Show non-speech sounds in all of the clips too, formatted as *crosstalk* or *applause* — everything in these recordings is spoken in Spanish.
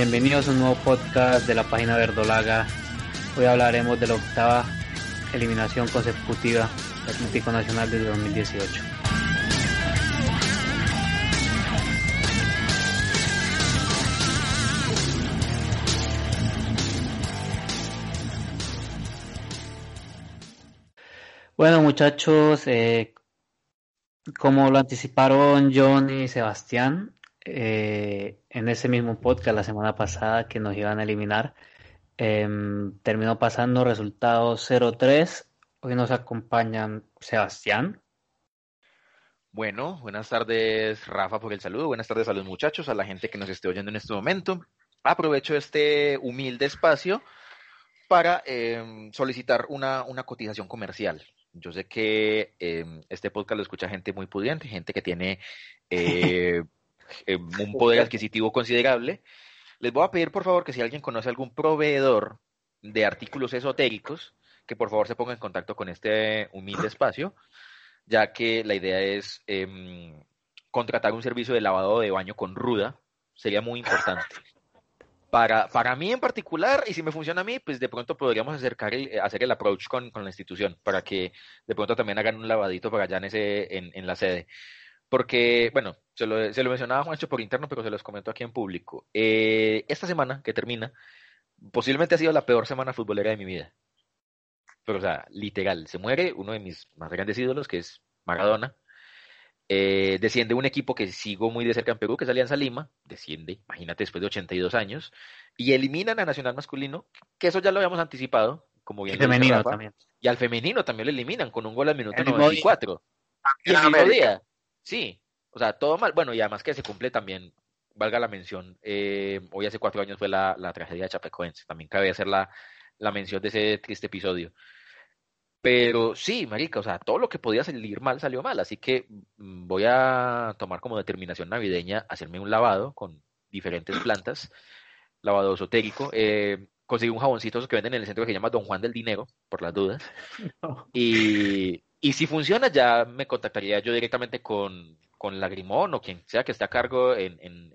Bienvenidos a un nuevo podcast de la página Verdolaga. Hoy hablaremos de la octava eliminación consecutiva del Atlético Nacional desde 2018. Bueno muchachos, eh, como lo anticiparon John y Sebastián, eh, en ese mismo podcast la semana pasada que nos iban a eliminar. Em, terminó pasando resultado 0-3. Hoy nos acompañan Sebastián. Bueno, buenas tardes Rafa por el saludo, buenas tardes a los muchachos, a la gente que nos esté oyendo en este momento. Aprovecho este humilde espacio para em, solicitar una, una, cotización comercial. Yo sé que em, este podcast lo escucha gente muy pudiente, gente que tiene *laughs* eh, eh, *laughs* un poder adquisitivo considerable. Les voy a pedir, por favor, que si alguien conoce algún proveedor de artículos esotéricos, que por favor se ponga en contacto con este humilde *laughs* espacio, ya que la idea es em, contratar un servicio de lavado de baño con ruda. Sería muy importante. Para, para mí en particular, y si me funciona a mí, pues de pronto podríamos acercar el, hacer el approach con, con, la institución, para que de pronto también hagan un lavadito para allá en, ese, en, en la sede. Porque, bueno, se lo, se lo mencionaba Juancho por interno, pero se los comento aquí en público. Eh, esta semana que termina, posiblemente ha sido la peor semana futbolera de mi vida. Pero, o sea, literal, se muere uno de mis más grandes ídolos, que es Maradona. Eh, desciende un equipo que sigo muy de cerca en Perú, que es Alianza Lima. Desciende, imagínate, después de 82 años. Y eliminan a Nacional Masculino, que eso ya lo habíamos anticipado, como bien. Y femenino también. Y al femenino también lo eliminan con un gol al minuto 94. Y el mismo día. Sí, o sea, todo mal. Bueno, y además que se cumple también, valga la mención, eh, hoy hace cuatro años fue la, la tragedia de Chapecoense. También cabe hacer la, la mención de ese triste episodio. Pero sí, marica, o sea, todo lo que podía salir mal salió mal, así que mm, voy a tomar como determinación navideña hacerme un lavado con diferentes plantas, lavado esotérico. Eh, conseguí un jaboncito que venden en el centro que se llama Don Juan del Dinero, por las dudas. *laughs* No. Y, y si funciona, ya me contactaría yo directamente con, con Lagrimón o quien sea que esté a cargo en, en,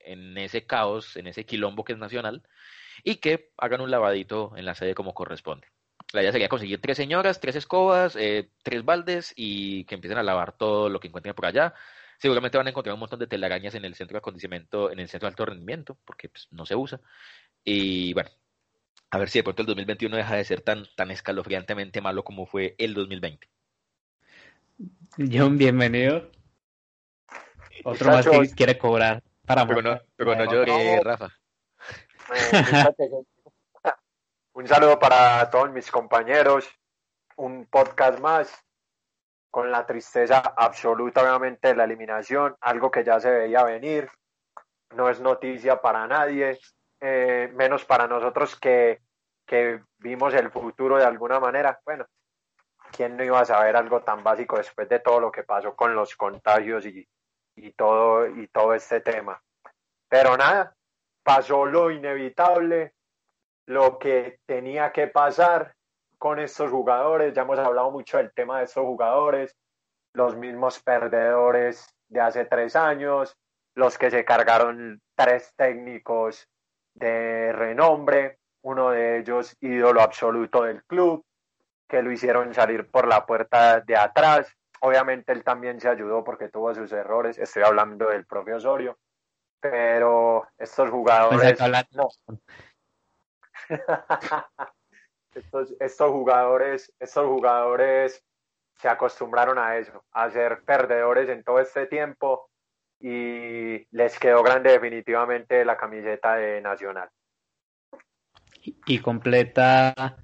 en, ese caos, en ese quilombo que es nacional, y que hagan un lavadito en la sede como corresponde. La idea sería conseguir tres señoras, tres escobas, eh, tres baldes y que empiecen a lavar todo lo que encuentren por allá. Seguramente van a encontrar un montón de telarañas en el centro de acondicionamiento, en el centro de alto rendimiento, porque pues, no se usa. Y bueno, a ver si de pronto el 2021 deja de ser tan, tan escalofriantemente malo como fue el 2020. John, bienvenido. Otro más que quiere cobrar para Pero no, pero no llore, Rafa. *laughs* Un saludo para todos mis compañeros. Un podcast más con la tristeza absoluta, obviamente, de la eliminación, algo que ya se veía venir. No es noticia para nadie, eh, menos para nosotros que, que vimos el futuro de alguna manera. Bueno, ¿quién no iba a saber algo tan básico después de todo lo que pasó con los contagios y, y, todo, y todo este tema? Pero nada, pasó lo inevitable, lo que tenía que pasar con estos jugadores. Ya hemos hablado mucho del tema de estos jugadores, los mismos perdedores de hace tres años, los que se cargaron tres técnicos de renombre, uno de ellos ídolo absoluto del club, que lo hicieron salir por la puerta de atrás. Obviamente él también se ayudó porque tuvo sus errores. Estoy hablando del propio Osorio. Pero estos jugadores. No. *laughs* estos, estos jugadores, estos jugadores se acostumbraron a eso, a ser perdedores en todo este tiempo y les quedó grande definitivamente la camiseta de Nacional. Y completa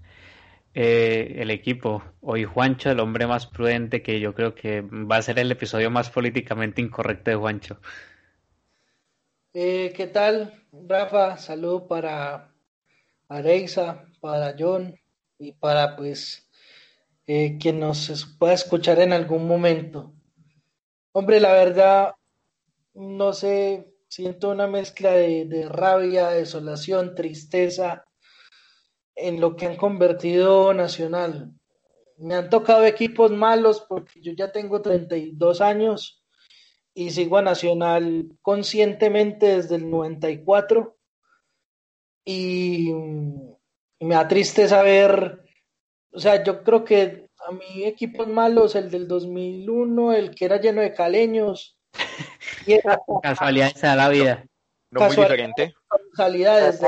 eh, el equipo. Hoy Juancho, el hombre más prudente, que yo creo que va a ser el episodio más políticamente incorrecto de Juancho. Eh, ¿Qué tal, Rafa? Salud para Areiza, para John y para pues eh, quien nos pueda escuchar en algún momento. Hombre, la verdad, no sé, siento una mezcla de, de rabia, desolación, tristeza en lo que han convertido Nacional. Me han tocado equipos malos porque yo ya tengo 32 años y sigo a Nacional conscientemente desde el 94 y, me da triste saber, o sea, yo creo que a mi equipos malos, el del 2001, el que era lleno de caleños. *laughs* Casualidades de la vida. No muy diferente. Casualidades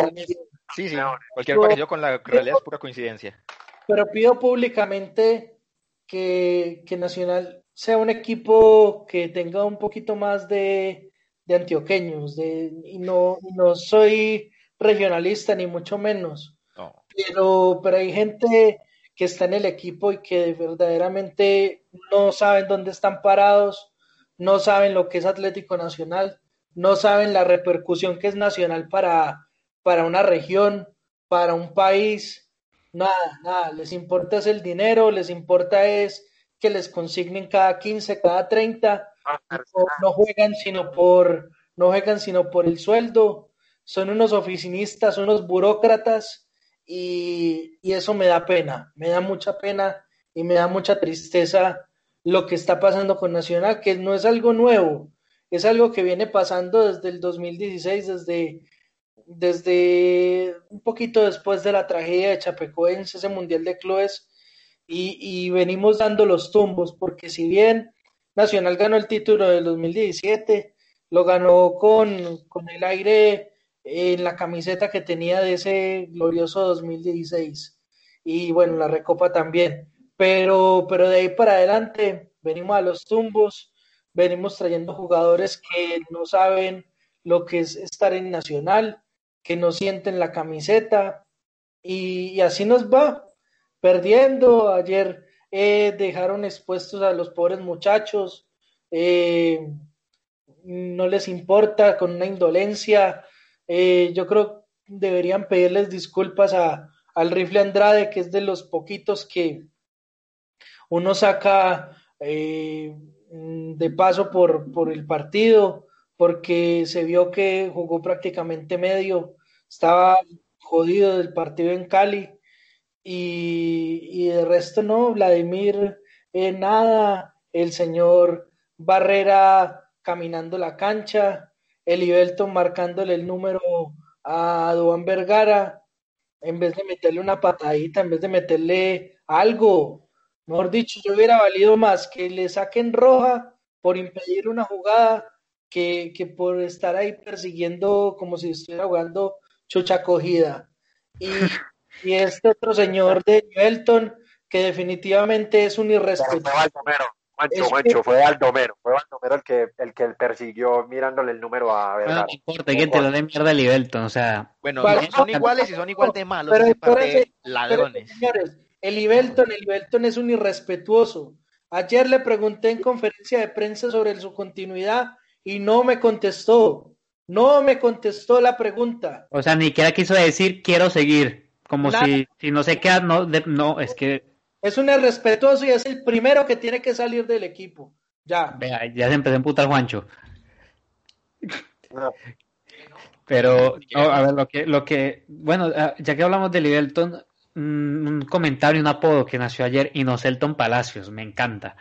Sí, sí, cualquier parecido con la realidad es pura coincidencia. Pero pido públicamente que, que Nacional sea un equipo que tenga un poquito más de, de antioqueños, de, y no, no soy regionalista ni mucho menos, pero, pero hay gente que está en el equipo y que verdaderamente no saben dónde están parados, no saben lo que es Atlético Nacional, no saben la repercusión que es nacional para, para una región, para un país, nada, nada, les importa es el dinero, les importa es que les consignen cada 15, cada 30, no, juegan sino por no juegan sino por el sueldo, son unos oficinistas, unos burócratas y, y eso me da pena, me da mucha pena y me da mucha tristeza lo que está pasando con Nacional, que no es algo nuevo, es algo que viene pasando desde el 2016, desde, desde un poquito después de la tragedia de Chapecoense, ese Mundial de Clubes, y, y venimos dando los tumbos, porque si bien Nacional ganó el título del 2017, lo ganó con, con el aire en la camiseta que tenía de ese glorioso 2016. Y bueno, la Recopa también. Pero, pero de ahí para adelante venimos a los tumbos, venimos trayendo jugadores que no saben lo que es estar en Nacional, que no sienten la camiseta y, así nos va, perdiendo. Ayer eh, dejaron expuestos a los pobres muchachos, eh, no les importa con una indolencia. Eh, yo creo deberían pedirles disculpas a, al rifle Andrade, que es de los poquitos que uno saca de paso por, por el partido, porque se vio que jugó prácticamente medio, estaba jodido del partido en Cali y, y de resto no, Vladimir eh, nada, el señor Barrera caminando la cancha, Ibelton marcándole el número a Duan Vergara, en vez de meterle una patadita, en vez de meterle algo, mejor dicho, yo hubiera valido más que le saquen roja por impedir una jugada que, que por estar ahí persiguiendo como si estuviera jugando chucha cogida. Y, y este otro señor de Ibelton, que definitivamente es un irrespetuoso. Mancho, Mancho, fue Aldomero, fue Aldomero el que, el que persiguió mirándole el número a Vergara. No, importa, que te lo dé mierda Libelton, o sea. Bueno, son iguales y son igual de malos, pero, ladrones. señores, el Ibelton, el Ibelton es un irrespetuoso. Ayer le pregunté en conferencia de prensa sobre su continuidad y no me contestó. No me contestó la pregunta. O sea, ni siquiera quiso decir quiero seguir. Como si, si no se queda, no, no, es que es un irrespetuoso y es el primero que tiene que salir del equipo. Ya. Vea, ya se empezó a emputar Juancho. Pero, a ver, lo que, lo que, bueno, ah, ya que hablamos de Livelton, un comentario, un apodo que nació ayer, Inocelton Palacios, me encanta.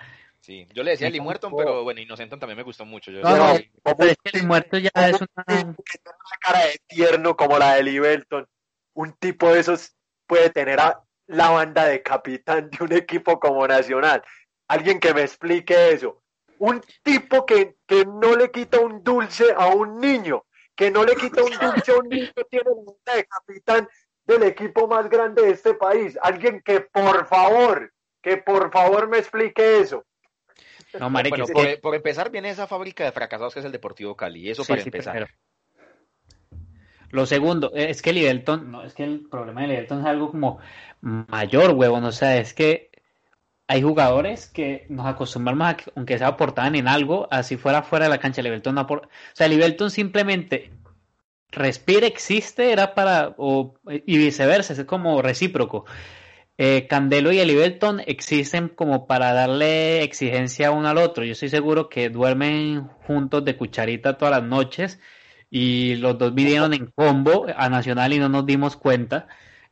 Sí, yo le decía Limuerton, pero bueno, Inocenton también me gustó mucho. Yo no, no, es que ya es una... una cara de tierno como la de Livelton. Un tipo de esos puede tener a la banda de capitán de un equipo como Nacional. Alguien que me explique eso. Un tipo que, que no le quita un dulce a un niño, que no le quita un dulce a un niño, tiene la banda de capitán del equipo más grande de este país. Alguien que por favor, que por favor me explique eso. *laughs* No, bueno, por, empezar viene esa fábrica de fracasados que es el Deportivo Cali, eso para empezar. Lo segundo, es que el no, es que el problema de Livelton es algo como mayor, huevón. O sea, es que hay jugadores que nos acostumbramos a que, aunque sea aportaban en algo, así fuera fuera de la cancha. Livelton no O sea, Livelton simplemente respira, existe, era para. O, y viceversa, es como recíproco. Eh, Candelo y Elivelton existen como para darle exigencia uno al otro. Yo estoy seguro que duermen juntos de cucharita todas las noches y los dos vinieron en combo a Nacional y no nos dimos cuenta.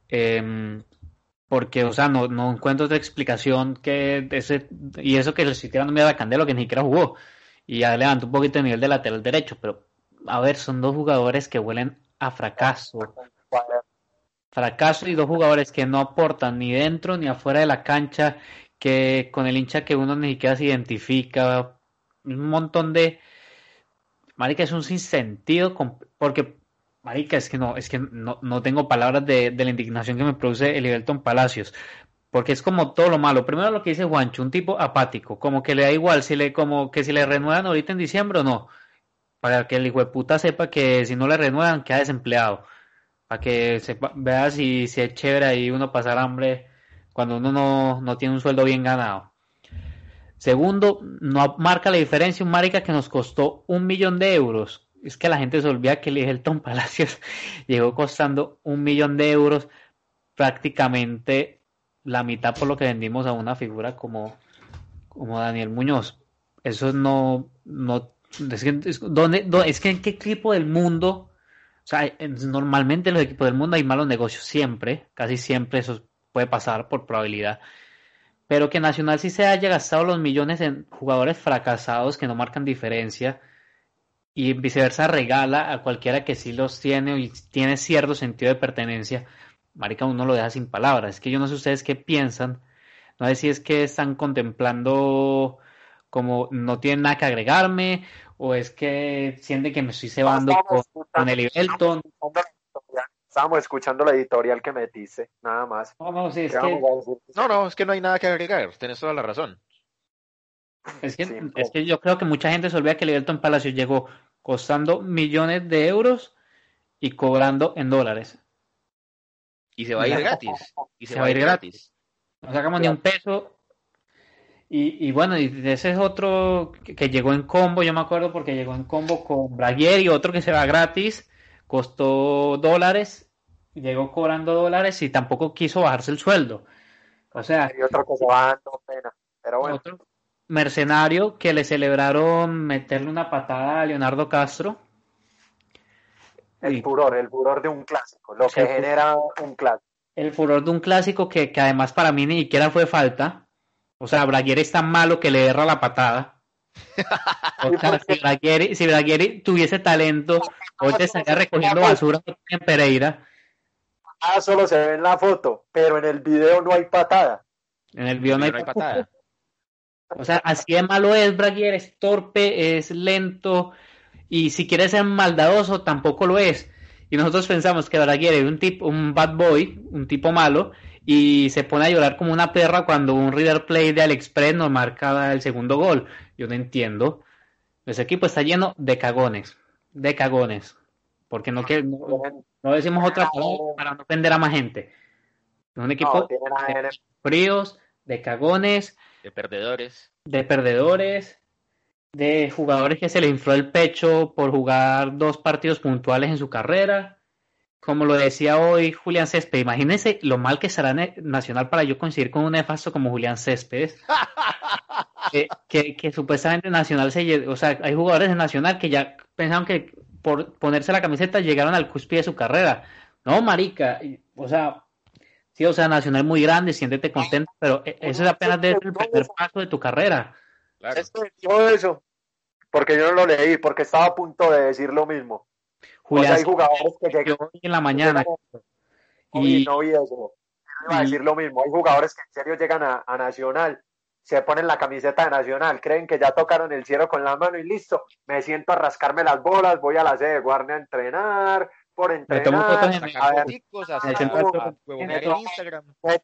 Eh, porque, o sea, no, no encuentro otra explicación que ese, y eso que le tirando miedo a Candelo, que ni siquiera jugó, y ya levantó un poquito el nivel de lateral derecho, pero, a ver, son dos jugadores que huelen a fracaso, Fracaso y dos jugadores que no aportan ni dentro ni afuera de la cancha, que con el hincha que uno ni siquiera se identifica, un montón de... Marica, es un sinsentido, porque, Marica, es que no, es que no, no tengo palabras de, de la indignación que me produce el Everton Palacios porque es como todo lo malo. Primero lo que dice Juancho, un tipo apático, como que le da igual si le, como que si le renuevan ahorita en diciembre o no. Para que el hijo de puta sepa que si no le renuevan queda desempleado. Para que sepa, vea si, si es chévere ahí uno pasar hambre cuando uno no, no tiene un sueldo bien ganado. Segundo, no marca la diferencia un marica que nos costó un millón de euros. Es que la gente se olvida que el Hilton Palacios *laughs* llegó costando un millón de euros prácticamente la mitad por lo que vendimos a una figura como, como Daniel Muñoz. Eso no, no, es que, es, ¿dónde, es que en qué equipo del mundo, o sea, normalmente en los equipos del mundo hay malos negocios, siempre, casi siempre eso puede pasar por probabilidad. Pero que Nacional sí se haya gastado los millones en jugadores fracasados que no marcan diferencia y viceversa regala a cualquiera que sí los tiene y tiene cierto sentido de pertenencia marica, uno lo deja sin palabras. Es que yo no sé ustedes qué piensan. No sé si es que están contemplando como no tienen nada que agregarme o es que sienten que me estoy cebando con, el Ibelton. Estábamos escuchando la editorial que metiste, nada más. No, no, es que... no, no, es que no hay nada que agregar, tienes toda la razón. Es que, es que yo creo que mucha gente se olvida que el Ibelton Palacio llegó costando millones de euros y cobrando en dólares. Y se va a ir gratis. Y se, va a ir gratis. No sacamos ni un peso. Y, y, bueno, y ese es otro que, llegó en combo, yo me acuerdo porque llegó en combo con Braguer y otro que se va gratis, costó dólares, llegó cobrando dólares y tampoco quiso bajarse el sueldo. O sea, y otro dando pena, pero bueno. Otro mercenario que le celebraron meterle una patada a Leonardo Castro el furor, el furor de un clásico, lo que genera un clásico. El furor de un clásico que, que, además para mí ni siquiera fue falta. O sea, Braguer es tan malo que le erra la patada. O sea, *laughs* si Braguer, si tuviese talento, hoy te estaría recogiendo basura en Pereira. Ah, solo se ve en la foto, pero en el video no hay patada. En el video no hay, patada. O sea, así de malo es Braguer, es torpe, es lento, y si quiere ser maldadoso tampoco lo es. Y nosotros pensamos que Braguer es un tipo, un bad boy, un tipo malo, y se pone a llorar como una perra cuando un River Play de AliExpress nos marca el segundo gol. Yo no entiendo. Ese equipo está lleno de cagones, de cagones. Porque no, que, no, decimos otra palabra para no ofender a más gente. Es un equipo de fríos, de cagones, de perdedores. De perdedores, de jugadores que se le infló el pecho por jugar dos partidos puntuales en su carrera. Como lo decía hoy Julián Céspedes, imagínense lo mal que será Nacional para yo coincidir con un nefasto como Julián Céspedes. *laughs* que, que, supuestamente Nacional se o sea, hay jugadores de Nacional que ya pensaron que por ponerse la camiseta llegaron al cúspide de su carrera. No, marica, o sea, sí, o sea, Nacional muy grande, siéntete contento, pero e, eso es apenas el primer paso de tu carrera. Claro. eso, porque yo no lo leí, porque estaba a punto de decir lo mismo. Julián, hay jugadores que llegan hoy en la mañana. Y no vi eso. Iba a decir lo mismo. Hay jugadores que en serio llegan a, Nacional, se ponen la camiseta de Nacional, creen que ya tocaron el cielo con la mano y listo. Me siento a rascarme las bolas, voy a la sede de Guardia a entrenar, por entrenar,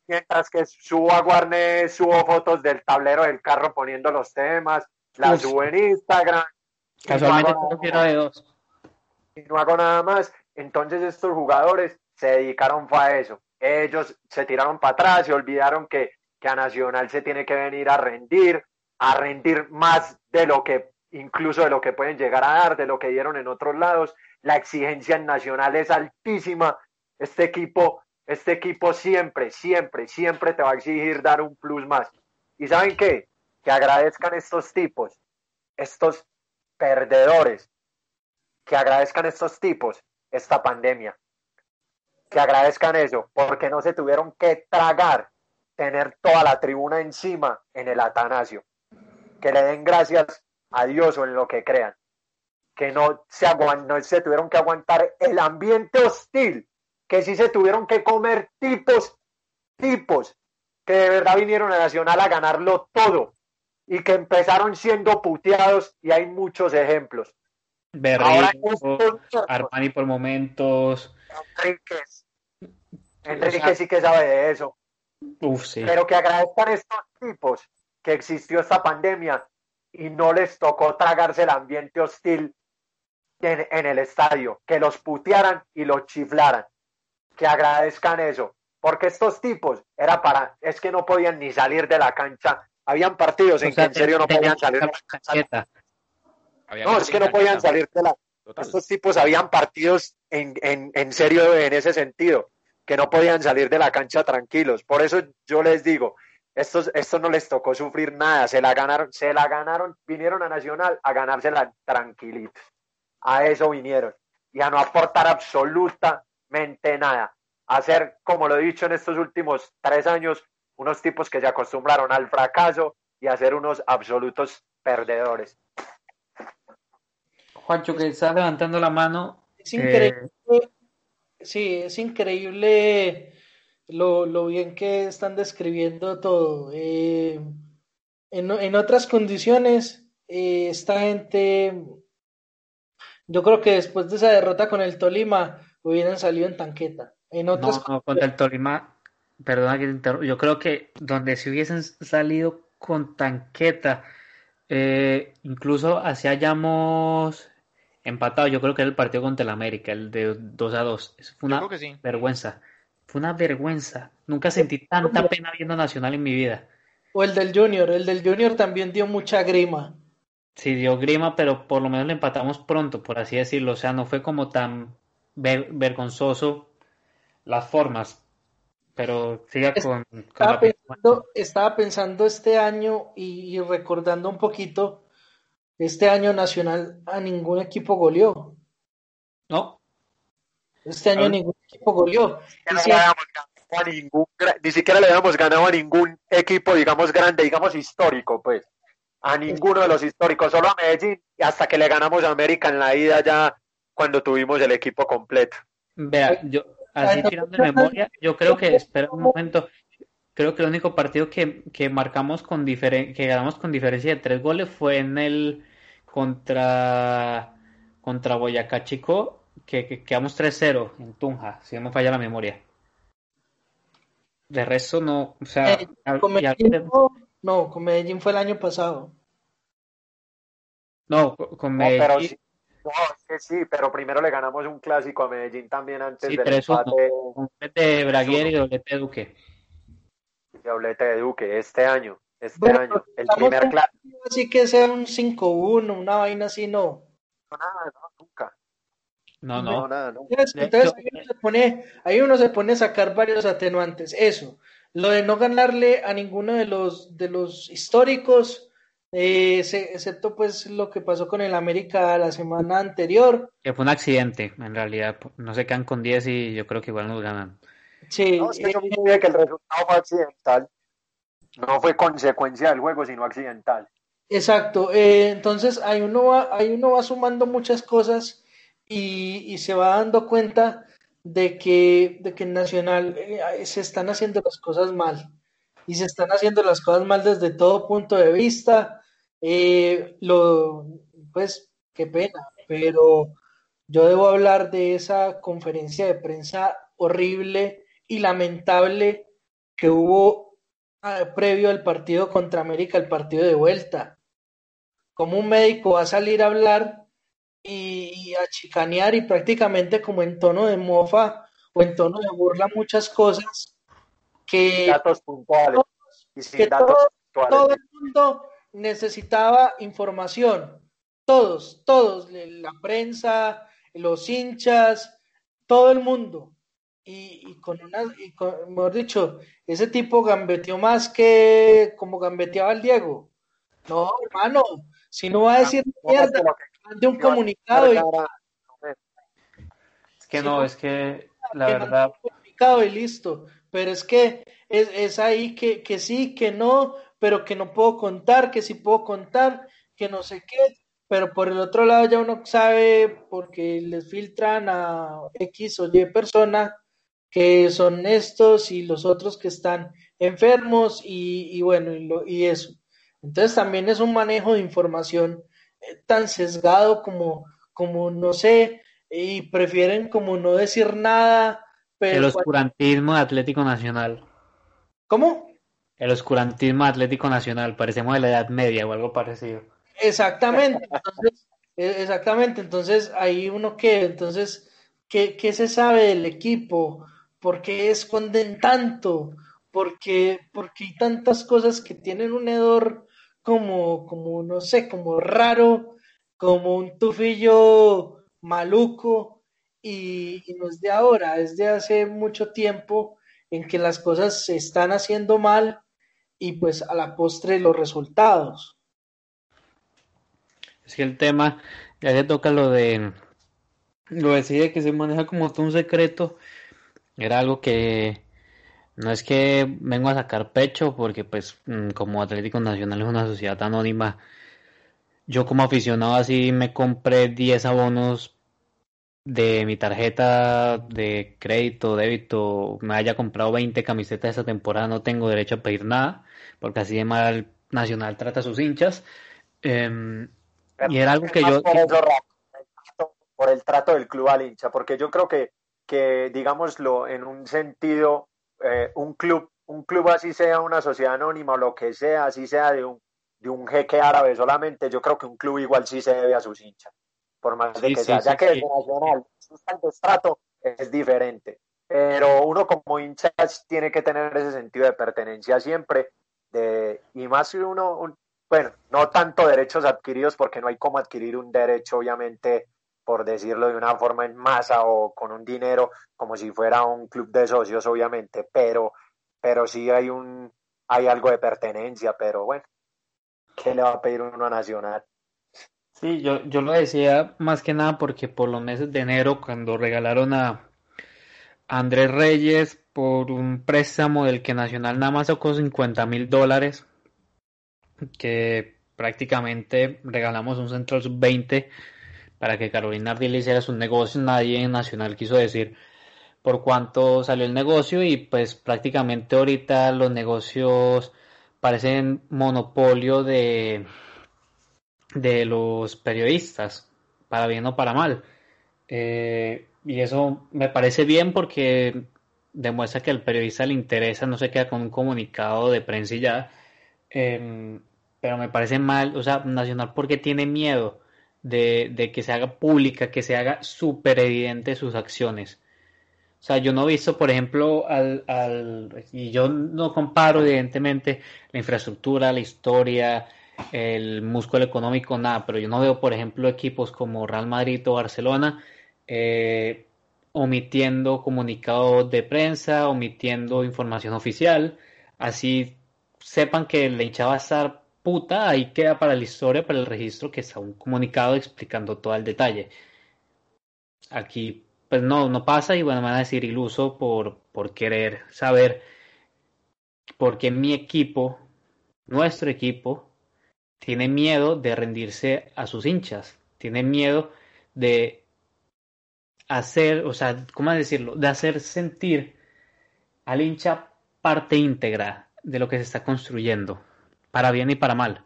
mientras que subo a Guarne, subo fotos del tablero del carro poniendo los temas, las subo en Instagram. Casualmente no de dos. Y no hago nada más. Entonces estos jugadores se dedicaron a eso. Ellos se tiraron para atrás, se olvidaron que, que a Nacional se tiene que venir a rendir, a rendir más de lo que, incluso de lo que pueden llegar a dar, de lo que dieron en otros lados. La exigencia en Nacional es altísima. Este equipo, este equipo siempre, siempre, siempre te va a exigir dar un plus más. ¿Y saben qué? que agradezcan estos tipos, estos perdedores, que agradezcan estos tipos esta pandemia, que agradezcan eso, porque no se tuvieron que tragar tener toda la tribuna encima en el Atanasio, que le den gracias a Dios o en lo que crean, que no se, no se tuvieron que aguantar el ambiente hostil que sí se tuvieron que comer tipos, tipos, que de verdad vinieron a Nacional a ganarlo todo y que empezaron siendo puteados y hay muchos ejemplos. Berrico, Armani por momentos. Enríquez. Enrique sí que sabe de eso. Uf, sí. Pero que agradezcan estos tipos que existió esta pandemia y no les tocó tragarse el ambiente hostil en, en el estadio, que los putearan y los chiflaran, que agradezcan eso, porque estos tipos era para, es que no podían ni salir de la cancha, habían partidos O en sea, que en serio no podían salir de la cancha. No, es que no podían salir de la Total. estos tipos habían partidos en, en, en serio en ese sentido, que no podían salir de la cancha tranquilos. Por eso yo les digo, estos, estos no les tocó sufrir nada, se la ganaron, se la ganaron, vinieron a Nacional a ganársela tranquilitos. A eso vinieron. Y a no aportar absolutamente nada. A ser, como lo he dicho en estos últimos tres años, unos tipos que se acostumbraron al fracaso y a ser unos absolutos perdedores. Juancho, que está levantando la mano. Es increíble, sí, es increíble lo, lo bien que están describiendo todo. Eh, en, en otras condiciones, eh, esta gente, yo creo que después de esa derrota con el Tolima, hubieran salido en tanqueta. En otras No, no, contra el Tolima, perdona que te interrumpa, yo creo que donde si hubiesen salido con tanqueta, eh, incluso así hayamos empatado, yo creo que era el partido contra el América, el de 2 a 2. Eso fue una creo que sí. vergüenza, fue una vergüenza. Nunca sentí tanta pena viendo Nacional en mi vida. O el del Junior, el del Junior también dio mucha grima. Sí, dio grima, pero por lo menos le empatamos pronto, por así decirlo. O sea, no fue como tan ver- vergonzoso las formas. Pero siga con, con Estaba la pensando, estaba pensando este año y, y recordando un poquito, este año Nacional a ningún equipo goleó. No, Este año ningún equipo goleó. Y no si- le habíamos ganado a ningún, ni siquiera le habíamos ganado a ningún equipo, digamos, grande, digamos, histórico, pues. A ninguno de los históricos, solo a Medellín, y hasta que le ganamos a América en la ida ya cuando tuvimos el equipo completo. vea, yo así tirando de memoria, yo creo que, espera un momento, creo que el único partido que, que marcamos con diferen que ganamos con diferencia de tres goles fue en el contra contra Boyacá Chico, que, que quedamos 3-0 en Tunja, si no me falla la memoria. De resto no, o sea, Eh, con Medellín, no, no, con Medellín fue el año pasado. no, con No, pero Medellín, sí, no, es que sí, pero primero le ganamos un clásico a Medellín también antes Sí, del 3-1. empate un doblete de Braguer y doblete de Duque. doblete de Duque este año, este Bueno, año, el estamos primer clásico. Así que sea un 5-1, una vaina así, no. Nada, no, nunca. No, No, no. nada, no. Entonces, ahí uno se pone, ahí uno se pone a sacar varios atenuantes. Eso, lo de no ganarle a ninguno de los de los históricos, eh, se- excepto pues lo que pasó con el América la semana anterior. Que fue un accidente, en realidad. No se quedan con 10 y yo creo que igual nos ganan. Sí, No, es que eh, yo dije que el resultado fue accidental. No fue consecuencia del juego, sino accidental. exacto. eh, entonces ahí uno va, ahí uno va sumando muchas cosas y, y se va dando cuenta de que, de que en Nacional eh, se están haciendo las cosas mal. Y se están haciendo las cosas mal desde todo punto de vista. Eh, lo, pues, qué pena, pero yo debo hablar de esa conferencia de prensa horrible y lamentable que hubo previo al partido contra América, el partido de vuelta. Como un médico va a salir a hablar y, y a chicanear y prácticamente como en tono de mofa o en tono de burla muchas cosas que Datos puntuales. Y sin que datos todo- puntuales. todo el mundo necesitaba información. Todos, todos, la prensa, los hinchas, todo el mundo. Y, y con una, y con, mejor dicho, ese tipo gambeteó más que como gambeteaba el Diego. No, hermano, si no va a decir No, mierda, lo que mande un comunicado y, Es que no, no. es que la que verdad, un comunicado y listo. Pero es que es, es ahí que, que sí, que no, pero que no puedo contar, que sí puedo contar, que no sé qué. Pero por el otro lado ya uno sabe, porque les filtran a X o Y persona, que son estos y los otros que están enfermos y, bueno, y, lo, y eso. Entonces también es un manejo de información eh, tan sesgado como, como no sé, y prefieren como no decir nada. Pero el oscurantismo de Atlético Nacional. ¿Cómo? El oscurantismo Atlético Nacional, parecemos de la Edad Media o algo parecido. Exactamente, entonces, e, exactamente, entonces ahí uno que, entonces, ¿qué, ¿qué, se sabe del equipo? ¿Por qué esconden tanto? ¿Por qué, porque hay tantas cosas que tienen un hedor como, como, no sé, como raro, como un tufillo maluco, y, no es de ahora, es de hace mucho tiempo en que las cosas se están haciendo mal y pues a la postre los resultados. Es que el tema, ya que toca lo de lo decide que se maneja como un secreto, era algo que no es que vengo a sacar pecho, porque pues mm, como Atlético Nacional es una sociedad anónima, yo como aficionado así me compré 10 abonos de mi tarjeta de crédito, débito, me haya comprado 20 camisetas esta temporada, no tengo derecho a pedir nada, porque así de mal Nacional trata a sus hinchas. Em, y era algo que yo... Por, el trato del club al hincha, porque yo creo que, que digámoslo, en un sentido, eh, un club, un club así sea una sociedad anónima o lo que sea, así sea de un, de un jeque árabe solamente, yo creo que un club igual sí se debe a sus hinchas, por más de que sea, ya que desde Nacional el trato es diferente, pero uno como hincha tiene que tener ese sentido de pertenencia siempre, de, y más si uno, bueno, no tanto derechos adquiridos porque no hay como adquirir un derecho, obviamente, por decirlo de una forma en masa o con un dinero como si fuera un club de socios, obviamente, pero, pero sí hay un, hay algo de pertenencia, pero bueno, ¿qué le va a pedir uno a Nacional? Sí, yo, yo lo decía más que nada porque por los meses de enero, cuando regalaron a Andrés Reyes por un préstamo del que Nacional nada más sacó 50 mil dólares, que prácticamente regalamos un centro sub-20 para que Carolina Ardila hiciera su negocio. Nadie en Nacional quiso decir por cuánto salió el negocio y pues prácticamente ahorita los negocios parecen monopolio de, de los periodistas, para bien o para mal. Eh, y eso me parece bien porque demuestra que al periodista le interesa, no se queda con un comunicado de prensa y ya. Em, pero me parece mal, o sea, Nacional porque tiene miedo de, que se haga pública, que se haga súper evidente sus acciones. O sea, yo no he visto, por ejemplo, al, al, y yo no comparo evidentemente la infraestructura, la historia, el músculo económico, nada, pero yo no veo, por ejemplo, equipos como Real Madrid o Barcelona eh, omitiendo comunicados de prensa, omitiendo información oficial, así sepan que la hinchada va puta, ahí queda para la historia, para el registro, que está un comunicado explicando todo el detalle. Aquí, pues no, no pasa y bueno, me van a decir iluso por, por querer saber por qué mi equipo, nuestro equipo, tiene miedo de rendirse a sus hinchas, tiene miedo de hacer, o sea, ¿cómo decirlo? De hacer sentir al hincha parte íntegra de lo que se está construyendo para bien y para mal,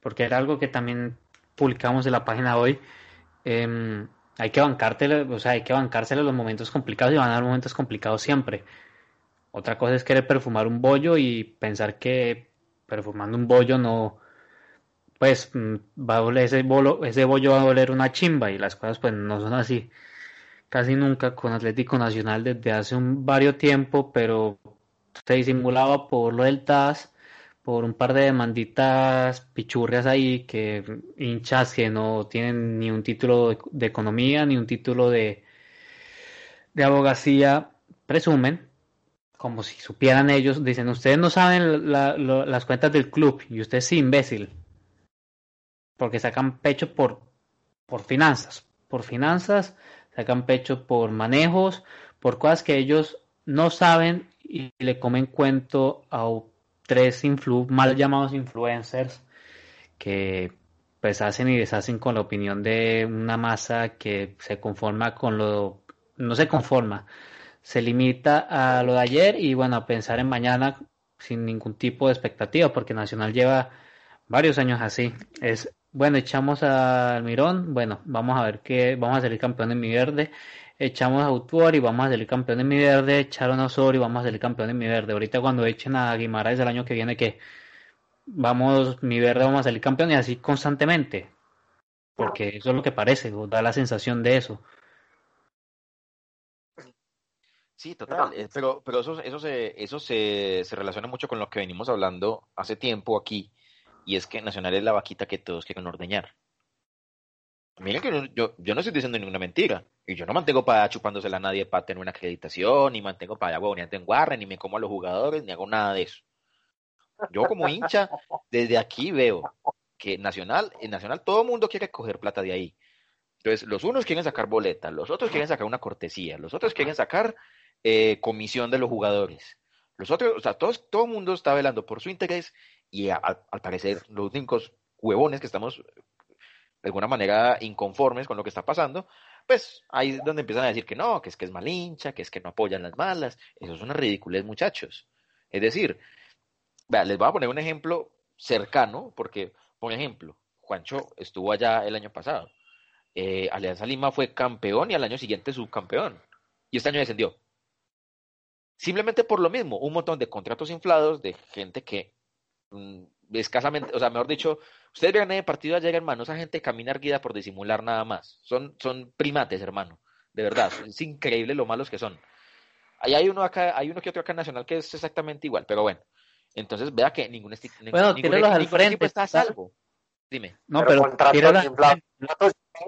porque era algo que también publicamos en la página hoy. Em, hay que bancártelo, o sea, hay que bancárselo los momentos complicados y van a haber momentos complicados siempre. Otra cosa es querer perfumar un bollo y pensar que perfumando un bollo no, pues mm, va a oler ese, bolo, ese bollo va a oler una chimba y las cosas pues no son así. Casi nunca con Atlético Nacional desde hace un varios tiempo, pero se disimulaba por lo del TAS por un par de demanditas pichurrias ahí que hinchas que no tienen ni un título de, economía ni un título de, de abogacía presumen como si supieran ellos dicen ustedes no saben las cuentas del club y usted es imbécil porque sacan pecho por por finanzas por finanzas sacan pecho por manejos por cosas que ellos no saben y le comen cuento a tres influ mal llamados influencers que pues hacen y deshacen con la opinión de una masa que se conforma con lo no se conforma se limita a lo de ayer y bueno, a pensar en mañana sin ningún tipo de expectativa, porque Nacional lleva varios años así. Es, bueno, echamos al Mirón, bueno, vamos a ver qué, vamos a salir campeón en mi verde, echamos a Utuor y vamos a salir campeón en mi verde, echaron a Osorio y vamos a salir campeón en mi verde. Ahorita cuando echen a Guimaraes el año que viene que vamos, mi verde vamos a salir campeón y así constantemente. Porque eso es lo que parece, da la sensación de eso. Sí, total, eh, pero, pero eso, eso, se, eso se, se relaciona mucho con lo que venimos hablando hace tiempo aquí, y es que Nacional es la vaquita que todos quieren ordeñar. Miren que yo, yo no estoy diciendo ninguna mentira, y yo no mantengo para chupándosela a nadie para tener una acreditación, ni mantengo para agua, ni en guarra, ni me como a los jugadores, ni hago nada de eso. Yo como hincha, desde aquí veo que Nacional, en Nacional todo el mundo quiere coger plata de ahí. Entonces, los unos quieren sacar boletas, los otros quieren sacar una cortesía, los otros quieren sacar eh, comisión de los jugadores. Los otros, o sea, todo, todo el mundo está velando por su interés y al parecer los únicos huevones que estamos de alguna manera inconformes con lo que está pasando, pues ahí es donde empiezan a decir que no, que es que es mal hincha, que es que no apoyan las malas. Eso es una ridiculez, muchachos. Es decir, les voy a poner un ejemplo cercano, porque, por ejemplo, Juancho estuvo allá el año pasado. Eh, Alianza Lima fue campeón y al año siguiente subcampeón. Y este año descendió. Simplemente por lo mismo, un montón de contratos inflados de gente que mm, escasamente, o sea, mejor dicho, ustedes vean el partido ayer, hermano, esa gente camina erguida por disimular nada más. Son, son primates, hermano. De verdad, es increíble lo malos que son. Ahí hay uno acá, hay uno que otro acá en Nacional que es exactamente igual, pero bueno. Entonces vea que ningún, bueno, ningún, al frente, está a salvo. Dime. No, pero, contratos inflados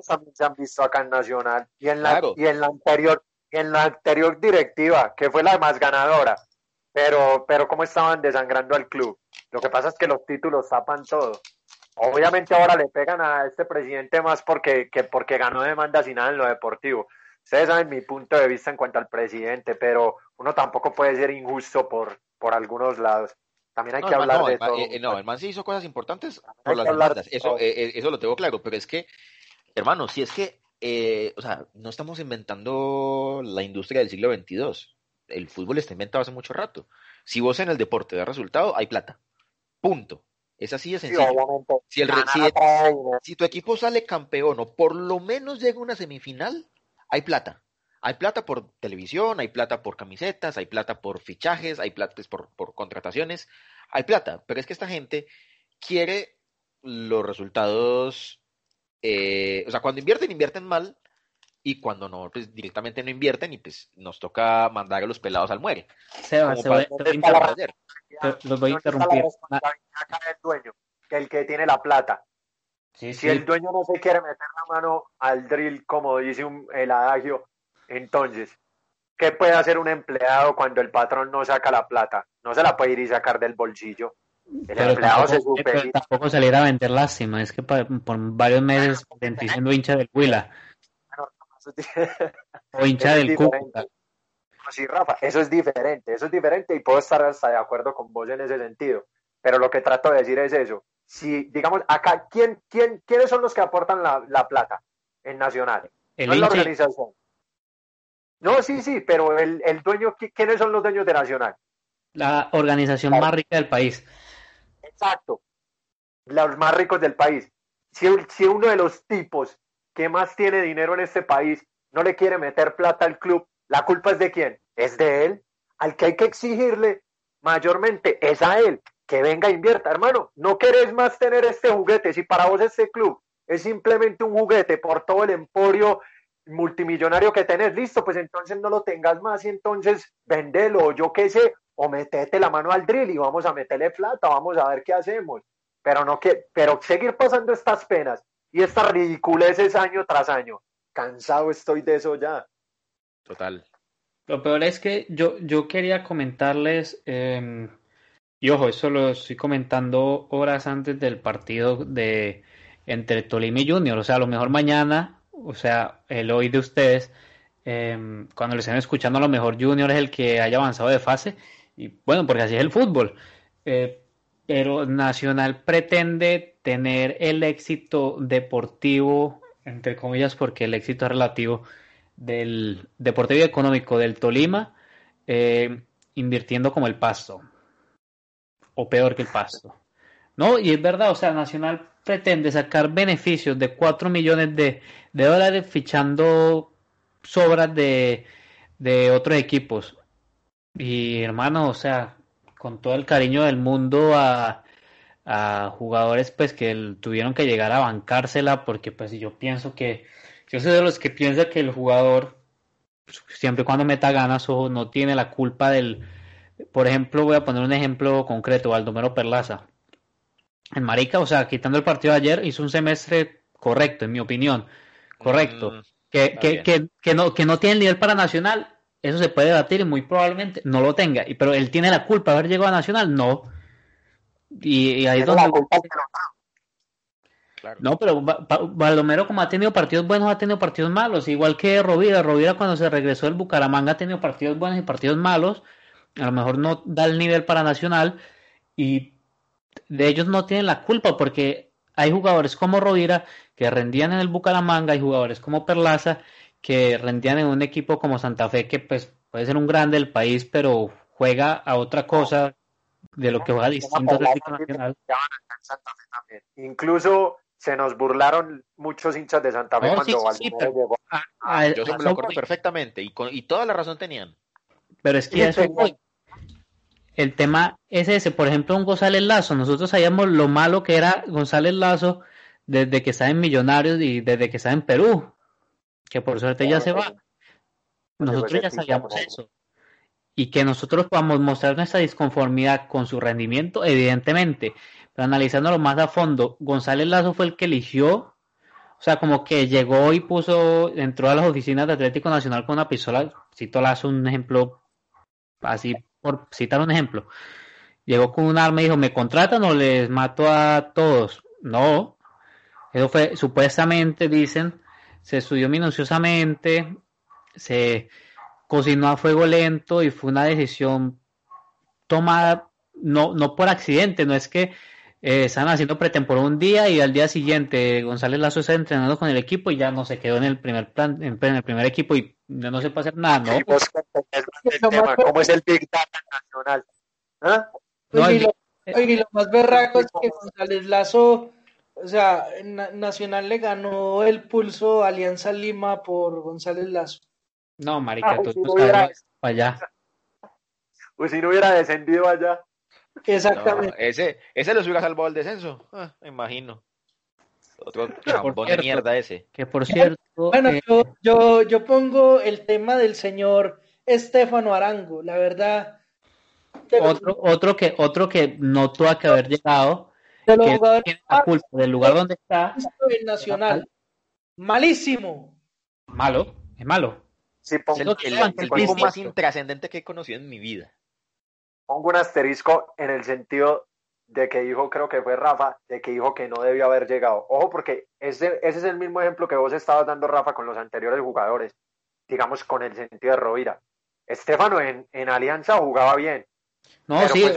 también se han visto acá en Nacional y en la, y en la anterior en la anterior directiva, que fue la más ganadora, pero, pero cómo estaban desangrando al club. Lo que pasa es que los títulos tapan todo. Obviamente ahora le pegan a este presidente más porque, que porque ganó demandas y nada en lo deportivo. Ustedes saben mi punto de vista en cuanto al presidente, pero uno tampoco puede ser injusto por, por algunos lados. También hay que hablar de eso. Eh, no, el man sí hizo cosas importantes por las demandas. Eso, eh, eh, eso lo tengo claro, pero es que, hermano, si es que eh, o sea, no estamos inventando la industria del siglo XXII. El fútbol está inventado hace mucho rato. Si vos en el deporte das resultado, hay plata. Punto. Es así de sencillo. si, el, si, tu equipo sale campeón o por lo menos llega a una semifinal, hay plata. Hay plata por televisión, hay plata por camisetas, hay plata por fichajes, hay plata por, por contrataciones, hay plata. Pero es que esta gente quiere los resultados eh, o sea, cuando invierten, invierten mal, y cuando no, pues directamente no invierten y pues nos toca mandar a los pelados al muere. Se va, se va, Los voy a interrumpir. el dueño, que el que tiene la plata. si el dueño no se quiere meter la mano al drill, como dice un, el adagio, entonces, ¿qué puede hacer un empleado cuando el patrón no saca la plata? No se la puede ir y sacar del bolsillo. El empleado se pero tampoco salir a vender lástima, es que por, varios meses bueno, siendo hincha del Huila. O hincha del Cúcuta. Sí, Rafa, eso es diferente, eso es diferente y puedo estar hasta de acuerdo con vos en ese sentido. Pero lo que trato de decir es eso. Si, digamos, acá, ¿quién, quién, ¿quiénes son los que aportan la, la plata en Nacional? El no la organización. No, sí, sí, pero el, el dueño, ¿quiénes son los dueños de Nacional? La organización más rica del país. Exacto. Los más ricos del país. Si, si uno de los tipos que más tiene dinero en este país no le quiere meter plata al club, ¿la culpa es de quién? Es de él. Al que hay que exigirle mayormente es a él. Que venga e invierta, hermano. No querés más tener este juguete. Si para vos este club es simplemente un juguete por todo el emporio multimillonario que tenés, listo, pues entonces no lo tengas más y entonces vendelo, yo qué sé, o metete la mano al drill y vamos a meterle plata, vamos a ver qué hacemos. Pero no que, pero seguir pasando estas penas y estas ridiculeces año tras año. Cansado estoy de eso ya. Total. Lo peor es que yo, yo quería comentarles, em, y ojo, eso lo estoy comentando horas antes del partido de entre Tolima y Junior. O sea, a lo mejor mañana, o sea, el hoy de ustedes, em, cuando lo estén escuchando, a lo mejor Junior es el que haya avanzado de fase y bueno, porque así es el fútbol. Eh, pero Nacional pretende tener el éxito deportivo, entre comillas, porque el éxito es relativo, del Deportivo Económico del Tolima eh, invirtiendo como el pasto, o peor que el pasto. No, y es verdad, o sea, Nacional pretende sacar beneficios de 4 millones de, dólares fichando sobras de, de otros equipos. Y hermano, o sea, con todo el cariño del mundo a, a jugadores pues que tuvieron que llegar a bancársela porque pues yo pienso que yo soy de los que piensa que el jugador siempre y cuando meta ganas o no tiene la culpa del por ejemplo voy a poner un ejemplo concreto Baldomero Perlaza. En Marica o sea quitando el partido de ayer hizo un semestre correcto en mi opinión correcto. Mm, que, que, que, que, no que no tiene el nivel para Nacional eso se puede debatir y muy probablemente no lo tenga y pero él tiene la culpa de haber llegado a Nacional no y, ahí es donde no, pero Baldomero como ha tenido partidos buenos, ha tenido partidos malos, igual que Rovira. Rovira cuando se regresó del Bucaramanga ha tenido partidos buenos y partidos malos. A lo mejor no da el nivel para Nacional. Y de ellos no tienen la culpa porque hay jugadores como Rovira que rendían en el Bucaramanga, hay jugadores como Perlaza que rendían en un equipo como Santa Fe que pues puede ser un grande del país, pero juega a otra cosa de lo que juega distinto del nacional. Incluso se nos burlaron muchos hinchas de Santa Fe cuando sí, llegó. Yo se lo acuerdo perfectamente y, con, y toda la razón tenían. Pero es que eso el tema es ese. Por ejemplo, un González Lazo. Nosotros sabíamos lo malo que era González Lazo desde que está en Millonarios y desde que está en Perú. Que por suerte ya se va. Nosotros ya sabíamos eso. Y que nosotros podamos mostrar nuestra disconformidad con su rendimiento, evidentemente. Pero analizándolo más a fondo, González Lazo fue el que eligió, o sea, como que llegó y puso, entró a las oficinas de Atlético Nacional con una pistola, cito Lazo un ejemplo, así por citar un ejemplo, llegó con un arma y dijo, ¿me contratan o les mato a todos? No, eso fue, supuestamente dicen, se estudió minuciosamente, se cocinó a fuego lento y fue una decisión tomada no, no por accidente, no es que eh, estaban haciendo pretemporada un día y al día siguiente González Lazo está entrenando con el equipo y ya no se quedó en el primer plan, en, el primer equipo y ya no se puede hacer nada, ¿no? ¿Cómo es el Big Data nacional? ¿Ah? y, lo, y, lo, más berraco es que González Lazo, o sea, Nacional le ganó el pulso a Alianza Lima por González Lazo. No, marica, ah, tú si no hubiera, allá. Pues si no hubiera descendido allá. Exactamente. ese, ese les hubiera salvado el descenso, ah, me imagino. Otro chambón de mierda ese. Que por cierto. Bueno, eh, yo, yo, yo pongo el tema del señor Estefano Arango, la verdad. Otro, otro que, otro que no tuvo que haber llegado, que la culpa del lugar donde está. El Nacional. Malísimo. Malo, es malo. Sí, el, el, más intrascendente que he conocido en mi vida pongo un asterisco en el sentido de que dijo, creo que fue Rafa, de que dijo que no debió haber llegado. Ojo, porque ese, ese es el mismo ejemplo que vos estabas dando, Rafa, con los anteriores jugadores, digamos, con el sentido de Rovira. Estefano en, en Alianza jugaba bien. No, sí, pues,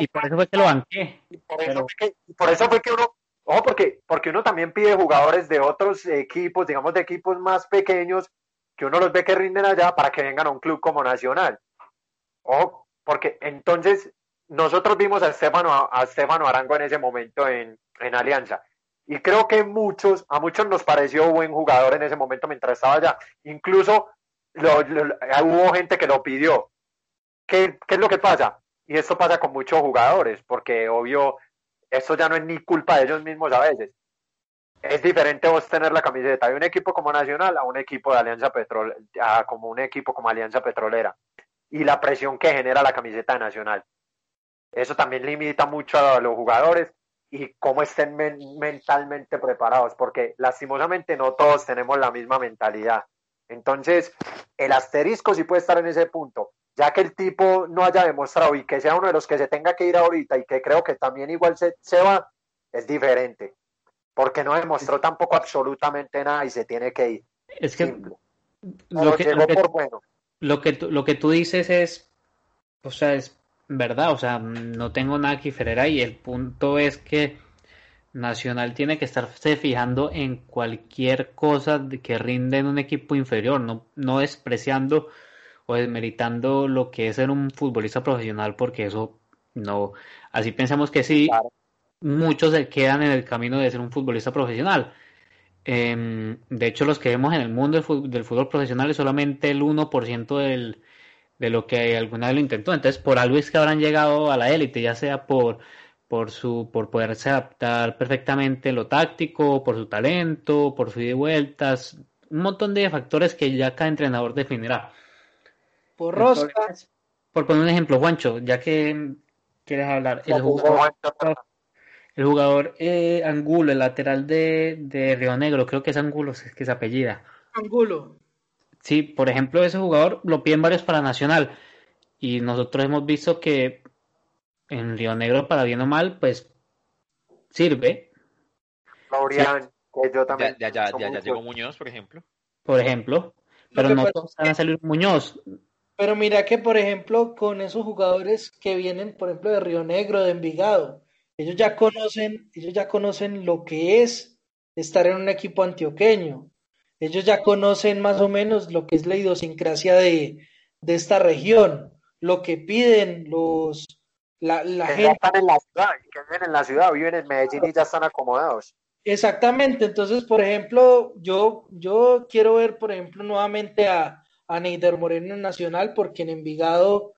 y, por eso fue que lo banqué. Y por, eso fue que, uno, ojo, porque, porque uno también pide jugadores de otros equipos, digamos, de equipos más pequeños, que uno los ve que rinden allá para que vengan a un club como Nacional. Ojo, porque entonces nosotros vimos a Estefano, a Estefano Arango en ese momento en, en Alianza. Y creo que muchos, a muchos nos pareció buen jugador en ese momento mientras estaba allá. Incluso hubo gente que lo pidió. ¿Qué, ¿Qué es lo que pasa? Y esto pasa con muchos jugadores, porque obvio, esto ya no es ni culpa de ellos mismos a veces. Es diferente vos tener la camiseta de un equipo como Nacional a un equipo de Alianza Petrolera, como un equipo como Alianza Petrolera y la presión que genera la camiseta nacional. Eso también limita mucho a los jugadores y cómo estén mentalmente preparados, porque lastimosamente no todos tenemos la misma mentalidad. Entonces, el asterisco sí puede estar en ese punto, ya que el tipo no haya demostrado y que sea uno de los que se tenga que ir ahorita y que creo que también igual se, se va, es diferente, porque no demostró tampoco absolutamente nada y se tiene que ir. Es que lo que, llegó por bueno lo que, lo que tú dices es, o sea, es verdad, o sea, no tengo nada que diferir ahí. El punto es que Nacional tiene que estarse fijando en cualquier cosa que rinde en un equipo inferior, no, no despreciando o desmeritando lo que es ser un futbolista profesional, porque eso no, así pensamos que sí, muchos se quedan en el camino de ser un futbolista profesional. Em, de hecho, los que vemos en el mundo del fútbol, del fútbol profesional es solamente el 1% del, de lo que alguna vez lo intentó. Entonces, por algo es que habrán llegado a la élite, ya sea por por su por poderse adaptar perfectamente lo táctico, por su talento, por su ida y vueltas, un montón de factores que ya cada entrenador definirá. Por rosca. Por poner un ejemplo, Juancho, ya que quieres hablar, el jugador, el jugador eh, Angulo, el lateral de, de Río Negro, creo que es Angulo, es que es apellida. Angulo. Sí, por ejemplo, ese jugador lo piden varios para Nacional y nosotros hemos visto que en Río Negro, para bien o mal, pues sirve. Que yo también. Ya, ya, ya, ya, llegó Muñoz, por ejemplo. Por ejemplo. Pero no todos van a salir Muñoz. Pero mira que, por ejemplo, con esos jugadores que vienen, por ejemplo, de Río Negro, de Envigado, ellos ya conocen, ellos ya conocen lo que es estar en un equipo antioqueño. Ellos ya conocen más o menos lo que es la idiosincrasia de, de esta región, lo que piden los, la, la que gente... ya están en la ciudad, que viven en la ciudad, viven en Medellín y ya están acomodados. Exactamente, entonces, por ejemplo, yo, yo quiero ver, por ejemplo, nuevamente a, a Neider Moreno en Nacional, porque en Envigado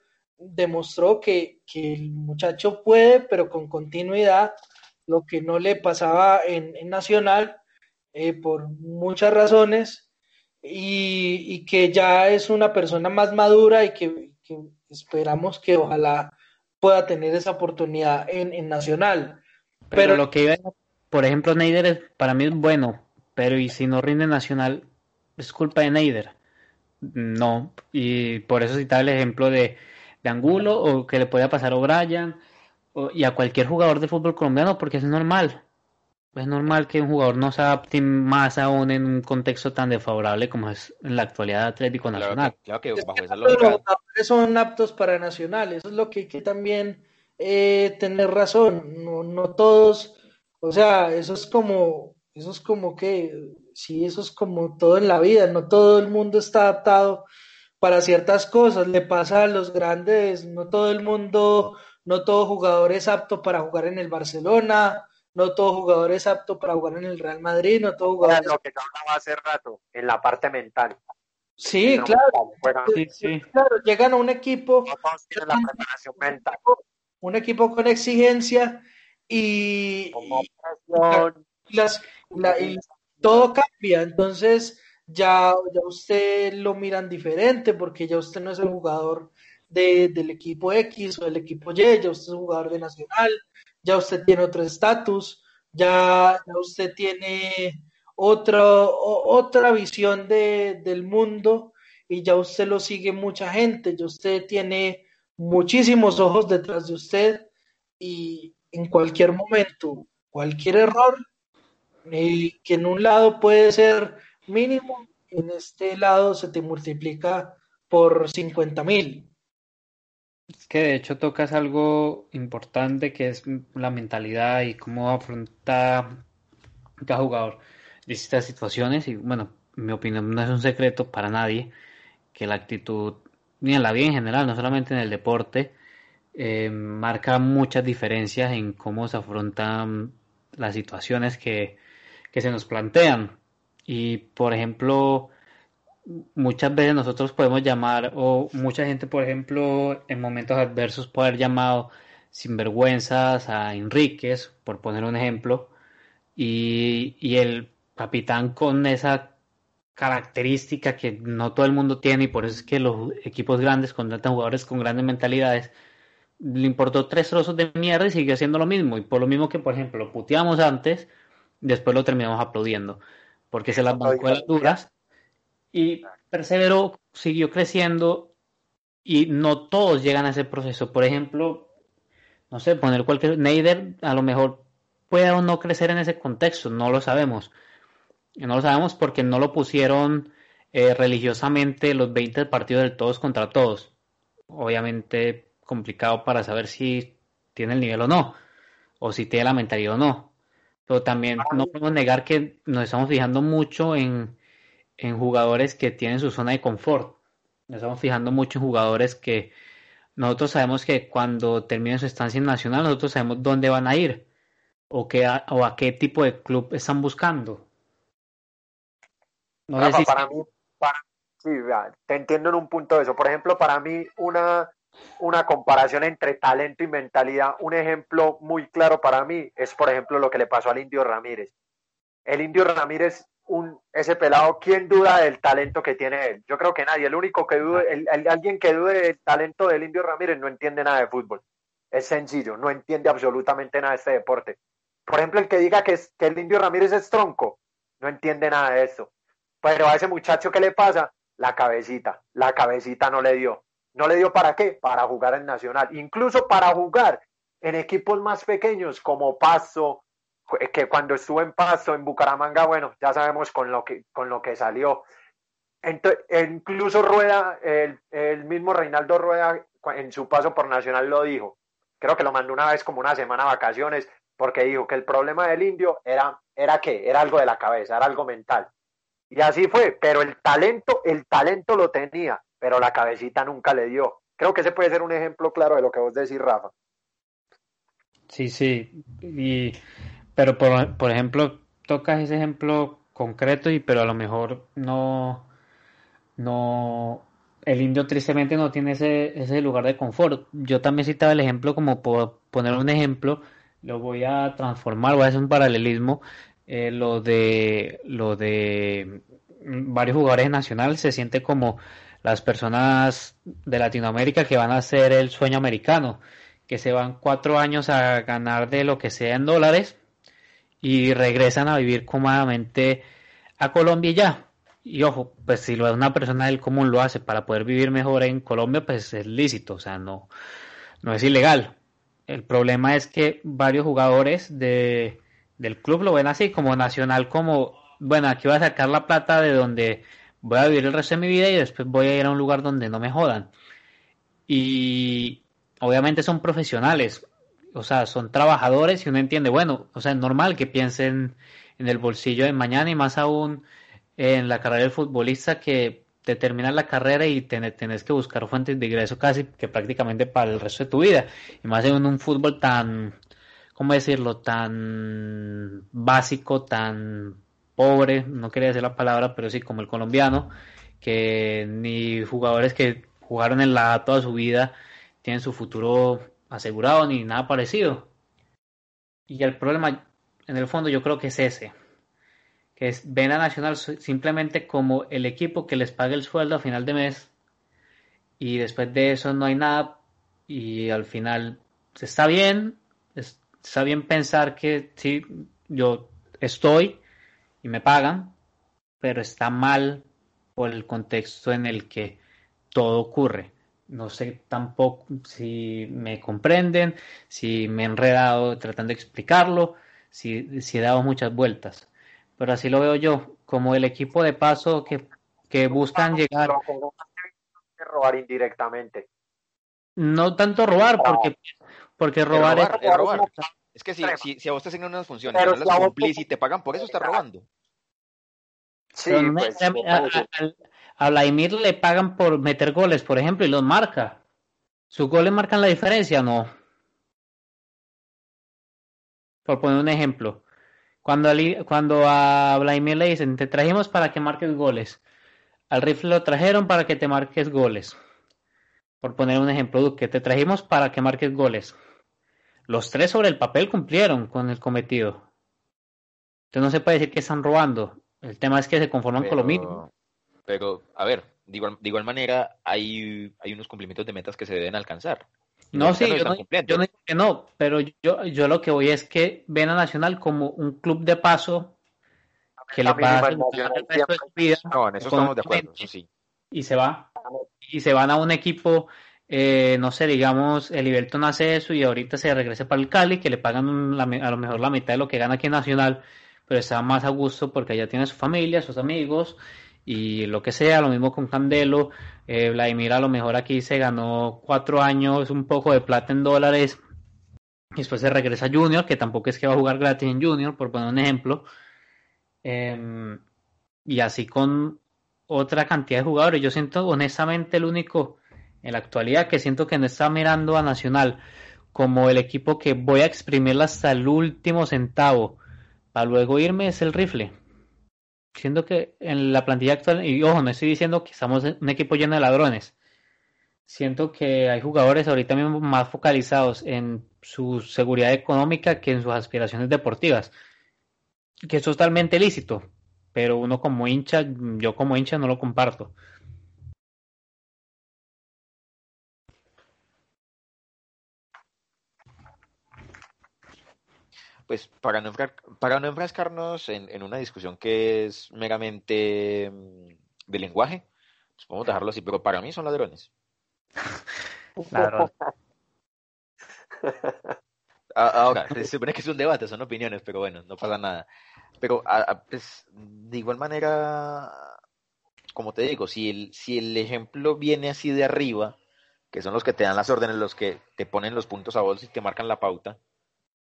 demostró que, que el muchacho puede, pero con continuidad, lo que no le pasaba en, en Nacional, eh, por muchas razones, y, y, que ya es una persona más madura y que, que esperamos que ojalá pueda tener esa oportunidad en, en Nacional. Pero, pero, lo que iba, por ejemplo, Neider para mí es bueno, pero y si no rinde Nacional, es culpa de Neider. No, y por eso citaba el ejemplo de, de Angulo o que le podía pasar a O'Brien y a cualquier jugador de fútbol colombiano porque es normal. Es normal que un jugador no se adapte más aún en un contexto tan desfavorable como es en la actualidad de Atlético Nacional. Claro que, claro que bajo esa lógica... Los jugadores son aptos para Nacional, eso es lo que hay que también eh, tener razón, no, no todos, o sea, eso es como, eso es como que, sí, eso es como todo en la vida, no todo el mundo está adaptado para ciertas cosas, le pasa a los grandes, no todo el mundo, no todo jugador es apto para jugar en el Barcelona, no todo jugador es apto para jugar en el Real Madrid, no todo jugador. Es... Lo que hablaba hace rato, en la parte mental. Sí, no, claro. Sí, sí. claro. Llegan a un equipo. No todos tienen la preparación mental. Un equipo con exigencia y. y las, la, y todo cambia. Entonces, ya, ya usted lo miran diferente porque ya usted no es el jugador de, del equipo X o del equipo Y, ya usted es un jugador de Nacional ya usted tiene otro estatus, ya, usted tiene otro, otra visión de, del mundo y ya usted lo sigue mucha gente, ya usted tiene muchísimos ojos detrás de usted y en cualquier momento, cualquier error, eh, que en un lado puede ser mínimo, en este lado se te multiplica por 50 mil. Es que de hecho tocas algo importante que es la mentalidad y cómo afronta cada jugador distintas situaciones y bueno, mi opinión no es un secreto para nadie que la actitud, ni en la vida en general, no solamente en el deporte, eh, marca muchas diferencias en cómo se afrontan las situaciones que, que se nos plantean. Y por ejemplo, muchas veces nosotros podemos llamar, o mucha gente, por ejemplo, en momentos adversos puede haber llamado sinvergüenzas a Enríquez, por poner un ejemplo, y, y el capitán con esa característica que no todo el mundo tiene y por eso es que los equipos grandes contratan jugadores con grandes mentalidades le importó tres trozos de mierda y siguió haciendo lo mismo. Y por lo mismo que por ejemplo lo puteamos antes después lo terminamos aplaudiendo porque se las bancó de las duras y perseveró, siguió creciendo y no todos llegan a ese proceso. Por ejemplo, no sé, poner cualquier... Neider a lo mejor puede o no crecer en ese contexto, no lo sabemos. No lo sabemos porque no lo pusieron eh, religiosamente los 20 partidos del todos contra todos. Obviamente complicado para saber si tiene el nivel o no, o si tiene la mentalidad o no. Pero también no podemos negar que nos estamos fijando mucho en, en jugadores que tienen su zona de confort. Nos estamos fijando mucho en jugadores que nosotros sabemos que cuando terminen su estancia en Nacional, nosotros sabemos dónde van a ir o, qué, o a qué tipo de club están buscando. No sé si... para mí, para, sí, te entiendo en un punto de eso. Por ejemplo, para mí, una, una comparación entre talento y mentalidad, un ejemplo muy claro para mí es, por ejemplo, lo que le pasó al Indio Ramírez. El Indio Ramírez un, ese pelado, ¿quién duda del talento que tiene él? Yo creo que nadie. El único que dude, el, alguien que dude del talento del Indio Ramírez no entiende nada de fútbol. Es sencillo, no entiende absolutamente nada de este deporte. Por ejemplo, el que diga que, es, que el Indio Ramírez es tronco, no entiende nada de eso. Pero a ese muchacho, ¿qué le pasa? La cabecita. La cabecita no le dio. ¿No le dio para qué? Para jugar en Nacional. Incluso para jugar en equipos más pequeños como Paso, que cuando estuvo en Paso, en Bucaramanga, bueno, ya sabemos con lo que, con lo que salió. Entonces, incluso Rueda, el, el, mismo Reinaldo Rueda, en su paso por Nacional lo dijo. Creo que lo mandó una vez como una semana a vacaciones, porque dijo que el problema del indio era, era qué, era algo de la cabeza, era algo mental. Y así fue, pero el talento, el talento lo tenía, pero la cabecita nunca le dio. Creo que ese puede ser un ejemplo claro de lo que vos decís, Rafa. Sí, sí, y pero por, por ejemplo, tocas ese ejemplo concreto y pero a lo mejor no no el indio tristemente no tiene ese, ese lugar de confort. Yo también citaba el ejemplo como por poner un ejemplo, lo voy a transformar, voy a hacer un paralelismo, eh, lo de lo de varios jugadores nacionales se siente como las personas de Latinoamérica que van a hacer el sueño americano, que se van cuatro años a ganar de lo que sea en dólares y regresan a vivir cómodamente a Colombia y ya. Y ojo, pues si lo una persona del común lo hace para poder vivir mejor en Colombia, pues es lícito, o sea, no, no es ilegal. El problema es que varios jugadores de, del club lo ven así, como nacional, como, bueno, aquí voy a sacar la plata de donde voy a vivir el resto de mi vida y después voy a ir a un lugar donde no me jodan. Y obviamente son profesionales, o sea, son trabajadores y uno entiende, bueno, o sea, es normal que piensen en el bolsillo de mañana y más aún en la carrera del futbolista que te terminas la carrera y tenés que buscar fuentes de ingreso casi que prácticamente para el resto de tu vida. Y más en un fútbol tan, ¿cómo decirlo?, tan básico, tan pobre, no quería decir la palabra, pero sí como el colombiano, que ni jugadores que jugaron en la toda su vida tienen su futuro asegurado ni nada parecido. Y el problema, en el fondo, yo creo que es ese. Que es, ven a Nacional simplemente como el equipo que les paga el sueldo a final de mes. Y después de eso no hay nada. Y al final está bien. Está bien pensar que sí, yo estoy y me pagan. Pero está mal por el contexto en el que todo ocurre. No sé tampoco si me comprenden, si me he enredado tratando de explicarlo, si, si he dado muchas vueltas. Pero así lo veo yo, como el equipo de paso que, que buscan llegar. robar indirectamente. No tanto robar, porque, porque robar, es, robar. Es que si, si, si, a vos te asignan unas funciones, pero no las cumplís y te pagan por eso, estás robando. Sí, pues, a Vladimir le pagan por meter goles, por ejemplo, y los marca. ¿Sus goles marcan la diferencia? No. Por poner un ejemplo. Cuando, cuando a Vladimir le dicen, te trajimos para que marques goles. Al rifle lo trajeron para que te marques goles. Por poner un ejemplo, que te trajimos para que marques goles. Los tres sobre el papel cumplieron con el cometido. Entonces no se puede decir que están robando. El tema es que se conforman con lo mínimo. Pero, a ver, de igual, manera, hay, hay unos cumplimientos de metas que se deben alcanzar. No, sí, yo no, yo digo que no, pero yo, yo lo que voy es que ven a Nacional como un club de paso que le va a el resto de su vida. No, en eso estamos de acuerdo, sí. Y se va. Y se van a un equipo, eh, no sé, digamos, el Iberton hace eso y ahorita se regresa para el Cali, que le pagan a lo mejor la mitad de lo que gana aquí en Nacional, pero está más a gusto porque allá tiene su familia, sus amigos, y lo que sea, lo mismo con Candelo, eh, Vladimir a lo mejor aquí se ganó cuatro años, un poco de plata en dólares después se regresa Junior, que tampoco es que va a jugar gratis en Junior, por poner un ejemplo. Em, y así con otra cantidad de jugadores. Yo siento honestamente el único en la actualidad que siento que no está mirando a Nacional como el equipo que voy a exprimirla hasta el último centavo para luego irme es el rifle. Siento que en la plantilla actual, y ojo, no estoy diciendo que estamos en un equipo lleno de ladrones. Siento que hay jugadores ahorita mismo más focalizados en su seguridad económica que en sus aspiraciones deportivas. Que es totalmente lícito, pero uno como hincha, yo como hincha no lo comparto. Pues para no, para no enfrascarnos en, una discusión que es meramente mm, de lenguaje, pues podemos dejarlo así, pero para mí son ladrones. *laughs* Ahora, se supone que es un debate, son opiniones, pero bueno, no pasa nada. Pero pues, de igual manera, como te digo, si el, si el ejemplo viene así de arriba, que son los que te dan las órdenes, los que te ponen los puntos a vos y te marcan la pauta,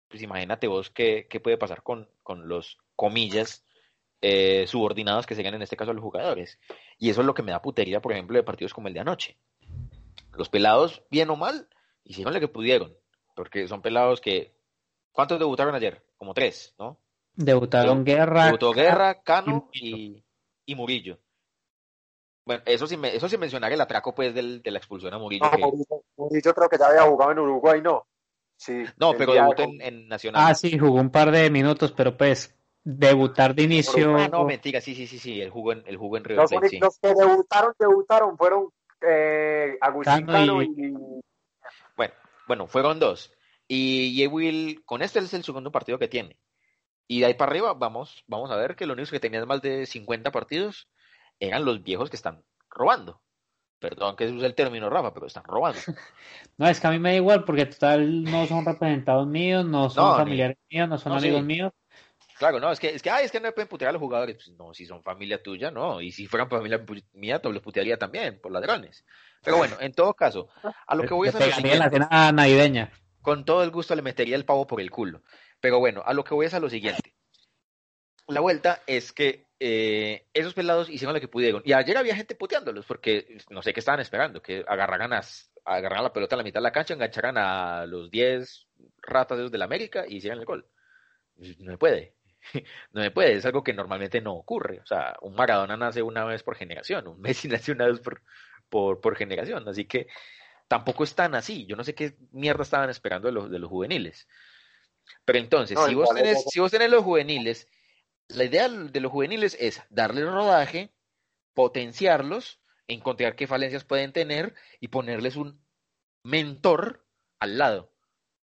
pues imagínate vos qué, qué puede pasar con, con los comillas eh, subordinados que serían en este caso los jugadores. Y eso es lo que me da putería, por ejemplo, de partidos como el de anoche. Los pelados, bien o mal, hicieron lo que pudieron, porque son pelados que... ¿Cuántos debutaron ayer? Como tres, ¿no? Debutaron Guerra. Debutó Guerra, Cano y, y Murillo. Bueno, eso sin, eso sin mencionar el atraco pues del, de la expulsión a Murillo. Murillo creo que ya había jugado en Uruguay, ¿no? No, pero debutó en, Nacional. Ah, sí, jugó un par de minutos, pero pues debutar de inicio. Ah, no, mentira, sí, sí, sí, sí, él jugó en, el jugó en River los, que debutaron, debutaron fueron eh, Agustín Cano y... Bueno, bueno, fueron dos. Y Will, con este es el segundo partido que tiene. Y de ahí para arriba, vamos, vamos a ver que los únicos que tenían más de 50 partidos eran los viejos que están robando. Perdón que use el término, Rafa, pero están robando. *laughs* no, es que a mí me da igual porque total no son representados míos, no son familiares míos, no son amigos míos. Claro, no, es que, es que, ay, es que no pueden putear a los jugadores. Pues, no, si son familia tuya, no. Y si fueran familia mía, te los putearía también, por ladrones. Pero bueno, en todo caso, a lo que voy a hacer. la cena navideña. Con todo el gusto le metería el pavo por el culo. Pero bueno, a lo que voy es a lo siguiente. La vuelta es que eh, esos pelados hicieron lo que pudieron. Y ayer había gente puteándolos porque no sé qué estaban esperando, que agarraran, a, agarraran la pelota a la mitad de la cancha, engancharan a los 10 ratas de los del América y hicieran el gol. No se puede. *laughs* No se puede, es algo que normalmente no ocurre. O sea, un Maradona nace una vez por generación, un Messi *laughs* nace una vez por, por, por generación. Así que tampoco es tan así. Yo no sé qué mierda estaban esperando de los, de los juveniles. Pero entonces, si, vos tenés, si vos tenés los juveniles la idea de los juveniles es darles rodaje, potenciarlos, encontrar qué falencias pueden tener y ponerles un mentor al lado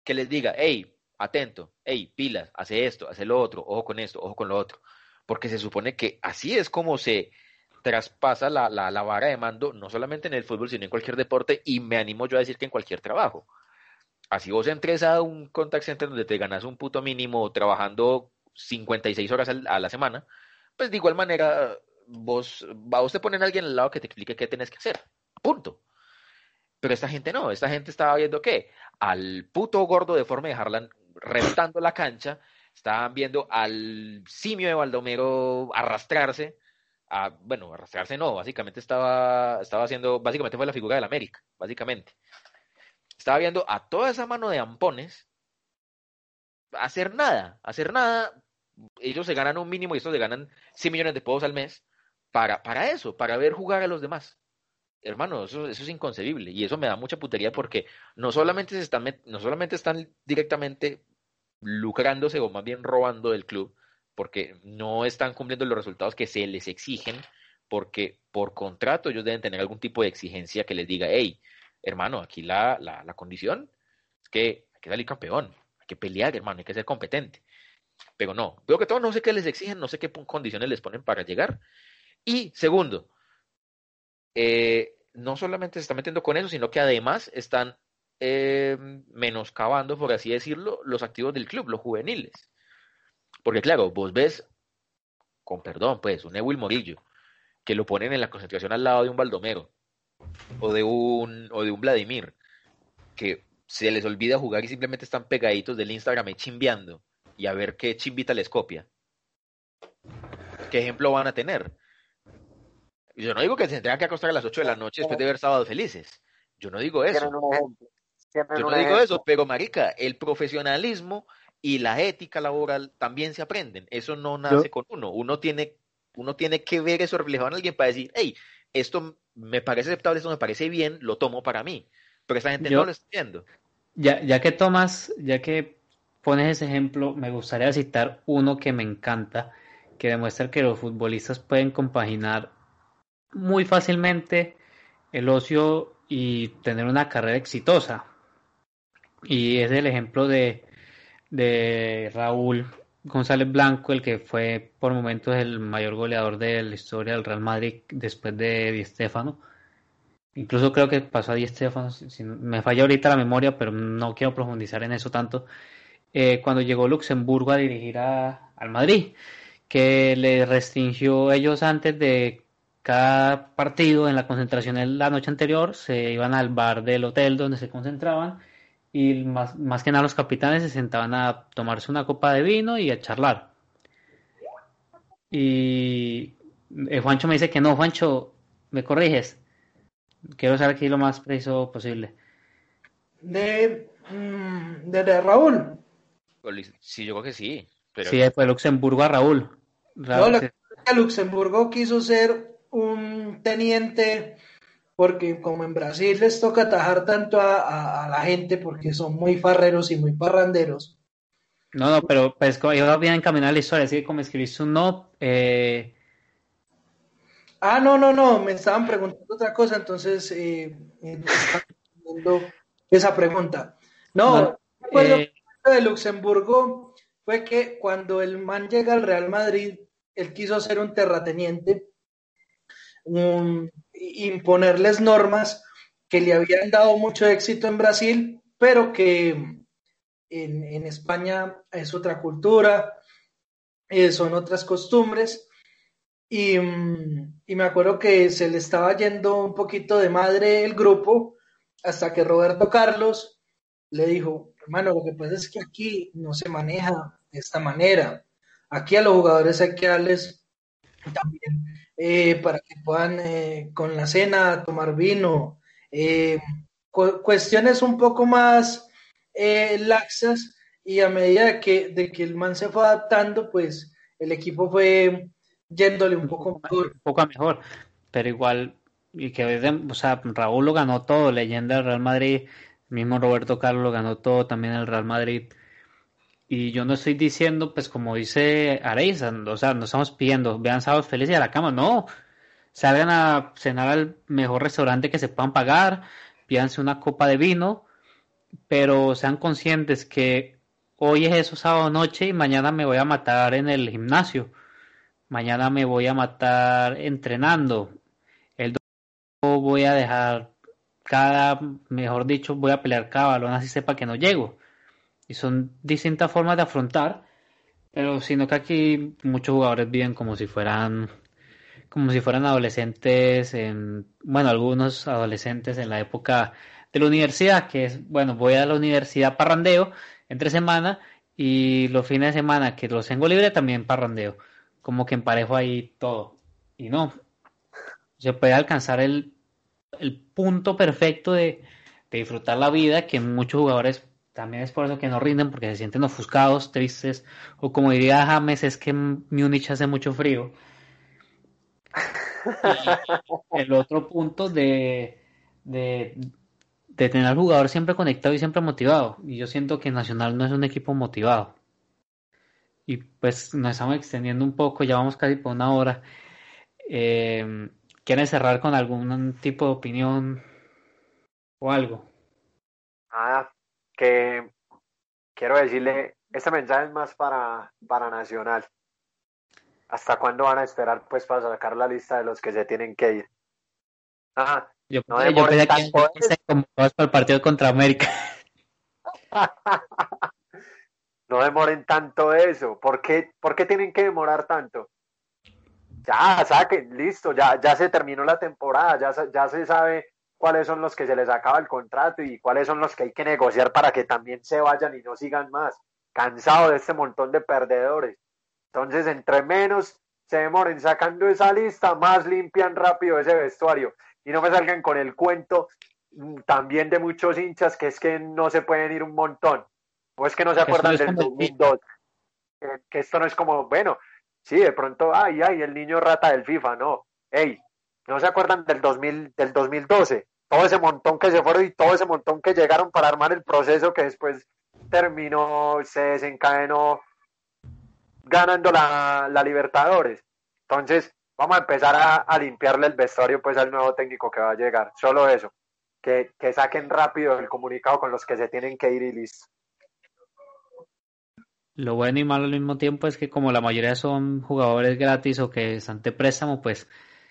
que les diga, hey, atento, hey, pilas, hace esto, hace lo otro, ojo con esto, ojo con lo otro. Porque se supone que así es como se traspasa la, la, la vara de mando, no solamente en el fútbol, sino en cualquier deporte, y me animo yo a decir que en cualquier trabajo. Así vos entres a un contact center donde te ganas un puto mínimo trabajando 56 horas a la semana, pues de igual manera vos, vos te ponen a alguien al lado que te explique qué tenés que hacer. Punto. Pero esta gente no, esta gente estaba viendo qué? Al puto gordo de forma de Harlan reventando la cancha, estaban viendo al simio de Baldomero arrastrarse, a, bueno, arrastrarse no, básicamente estaba, estaba haciendo, básicamente fue la figura del América, básicamente. Estaba viendo a toda esa mano de ampones hacer nada, hacer nada ellos se ganan un mínimo y estos se ganan 100 millones de pesos al mes para, para eso, para ver jugar a los demás. Hermano, eso, eso es inconcebible y eso me da mucha putería porque no solamente, se están, no solamente están directamente lucrándose o más bien robando del club, porque no están cumpliendo los resultados que se les exigen, porque por contrato ellos deben tener algún tipo de exigencia que les diga, hey, hermano, aquí la, la, la condición es que hay que salir campeón, hay que pelear, hermano, hay que ser competente. Pero no, veo que todo no sé qué les exigen, no sé qué condiciones les ponen para llegar. Y segundo, eh, no solamente se están metiendo con eso, sino que además están eh, menoscabando, por así decirlo, los activos del club, los juveniles. Porque claro, vos ves, con perdón, pues, un Ewil Morillo, que lo ponen en la concentración al lado de un Baldomero, o de un, o de un Vladimir, que se les olvida jugar y simplemente están pegaditos del Instagram y chimbeando y a ver qué chimbita les copia. ¿Qué ejemplo van a tener? Yo no digo que se tengan que acostar a las 8 de la noche después de ver sábados felices. Yo no digo eso. Yo no digo eso, pero marica, el profesionalismo y la ética laboral también se aprenden. Eso no nace con uno. Uno tiene, uno tiene que ver eso reflejado en alguien para decir, hey, esto me parece aceptable, esto me parece bien, lo tomo para mí. Pero esa gente no lo está viendo. Ya, ya que tomas, ya que pones ese ejemplo, me gustaría citar uno que me encanta, que demuestra que los futbolistas pueden compaginar muy fácilmente el ocio y tener una carrera exitosa. Y es el ejemplo de, de Raúl González Blanco, el que fue por momentos el mayor goleador de la historia del Real Madrid después de Di Stéfano. Incluso creo que pasó a Di Stéfano, me falla ahorita la memoria, pero no quiero profundizar en eso tanto. Eh, cuando llegó Luxemburgo a dirigir a, al Madrid, que le restringió ellos antes de cada partido en la concentración en la noche anterior, se iban al bar del hotel donde se concentraban y más, más que nada los capitanes se sentaban a tomarse una copa de vino y a charlar. Y eh, Juancho me dice que no, Juancho, me corriges. Quiero saber aquí lo más preciso posible. De, mm, de, Raúl. Sí, yo creo que sí. Pero... Sí, fue Luxemburgo a Raúl. Raúl Luxemburgo quiso ser un teniente porque como en Brasil les toca atajar tanto a, la gente porque son muy farreros y muy parranderos. No, no, pero pues yo bien encaminar la historia, así que como escribiste un no... Eh... Ah, no, no, no, me estaban preguntando otra cosa, entonces eh, eh esa pregunta. No, no eh... de Luxemburgo fue que cuando el man llega al Real Madrid, él quiso ser un terrateniente imponerles normas que le habían dado mucho éxito en Brasil, pero que en, España es otra cultura, eh, son otras costumbres. Y, y, me acuerdo que se le estaba yendo un poquito de madre el grupo hasta que Roberto Carlos le dijo, hermano, lo que pasa es que aquí no se maneja de esta manera. Aquí a los jugadores hay que darles también eh, para que puedan eh, con la cena tomar vino, eh, cuestiones un poco más laxas y a medida que, de que el man se fue adaptando, pues el equipo fue yéndole un poco mejor. Un poco mejor, pero igual, y que o sea, Raúl lo ganó todo, leyenda del Real Madrid, mismo Roberto Carlos lo ganó todo, también el Real Madrid. Y yo no estoy diciendo, pues como dice Areiza, o sea, no estamos pidiendo, vean sábados felices a la cama, no. Salgan a cenar al mejor restaurante que se puedan pagar, pídanse una copa de vino, pero sean conscientes que hoy es eso sábado noche y mañana me voy a matar en el gimnasio. Mañana me voy a matar entrenando. El domingo voy a dejar cada, mejor dicho, voy a pelear cada balón así sepa que no llego. Y son distintas formas de afrontar, pero sino que aquí muchos jugadores viven como si fueran como si fueran adolescentes en bueno, algunos adolescentes en la época de la universidad, que es bueno, voy a la universidad parrandeo entre semana y los fines de semana que los tengo libre también parrandeo, como que emparejo ahí todo. Y no, se puede alcanzar el, el punto perfecto de, de disfrutar la vida que muchos jugadores también es por eso que no rinden, porque se sienten ofuscados, tristes, o como diría James, es que Múnich hace mucho frío. *laughs* el otro punto de, de, tener al jugador siempre conectado y siempre motivado. Y yo siento que Nacional no es un equipo motivado. Y pues nos estamos extendiendo un poco, ya vamos casi por una hora. Eh, ¿Quieren cerrar con algún tipo de opinión o algo? Ah, que quiero decirle, este mensaje es más para, para Nacional. ¿Hasta cuándo van a esperar pues para sacar la lista de los que se tienen que ir? Ajá. Yo, no yo pensé que se para el partido contra América. *laughs* no demoren tanto eso. ¿Por qué, ¿Por qué tienen que demorar tanto? Ya, saquen, listo, ya, ya se terminó la temporada, ya, ya se sabe cuáles son los que se les acaba el contrato y cuáles son los que hay que negociar para que también se vayan y no sigan más. Cansado de este montón de perdedores. Entonces, entre menos se demoren sacando esa lista, más limpian rápido ese vestuario. Y no me salgan con el cuento mm, también de muchos hinchas que es que no se pueden ir un montón. O es que no se acuerdan del 2002. Que, esto no es como, bueno, sí, de pronto, ay, ay, el niño rata del FIFA, no. Ey, no se acuerdan del, 2000, del 2012. Todo ese montón que se fueron y todo ese montón que llegaron para armar el proceso que después terminó, se desencadenó ganando la, la Libertadores. Entonces, vamos a empezar a, limpiarle el vestuario pues al nuevo técnico que va a llegar. Solo eso. Que, que saquen rápido el comunicado con los que se tienen que ir y listo. Lo bueno y malo al mismo tiempo es que como la mayoría son jugadores gratis o que están de préstamo, pues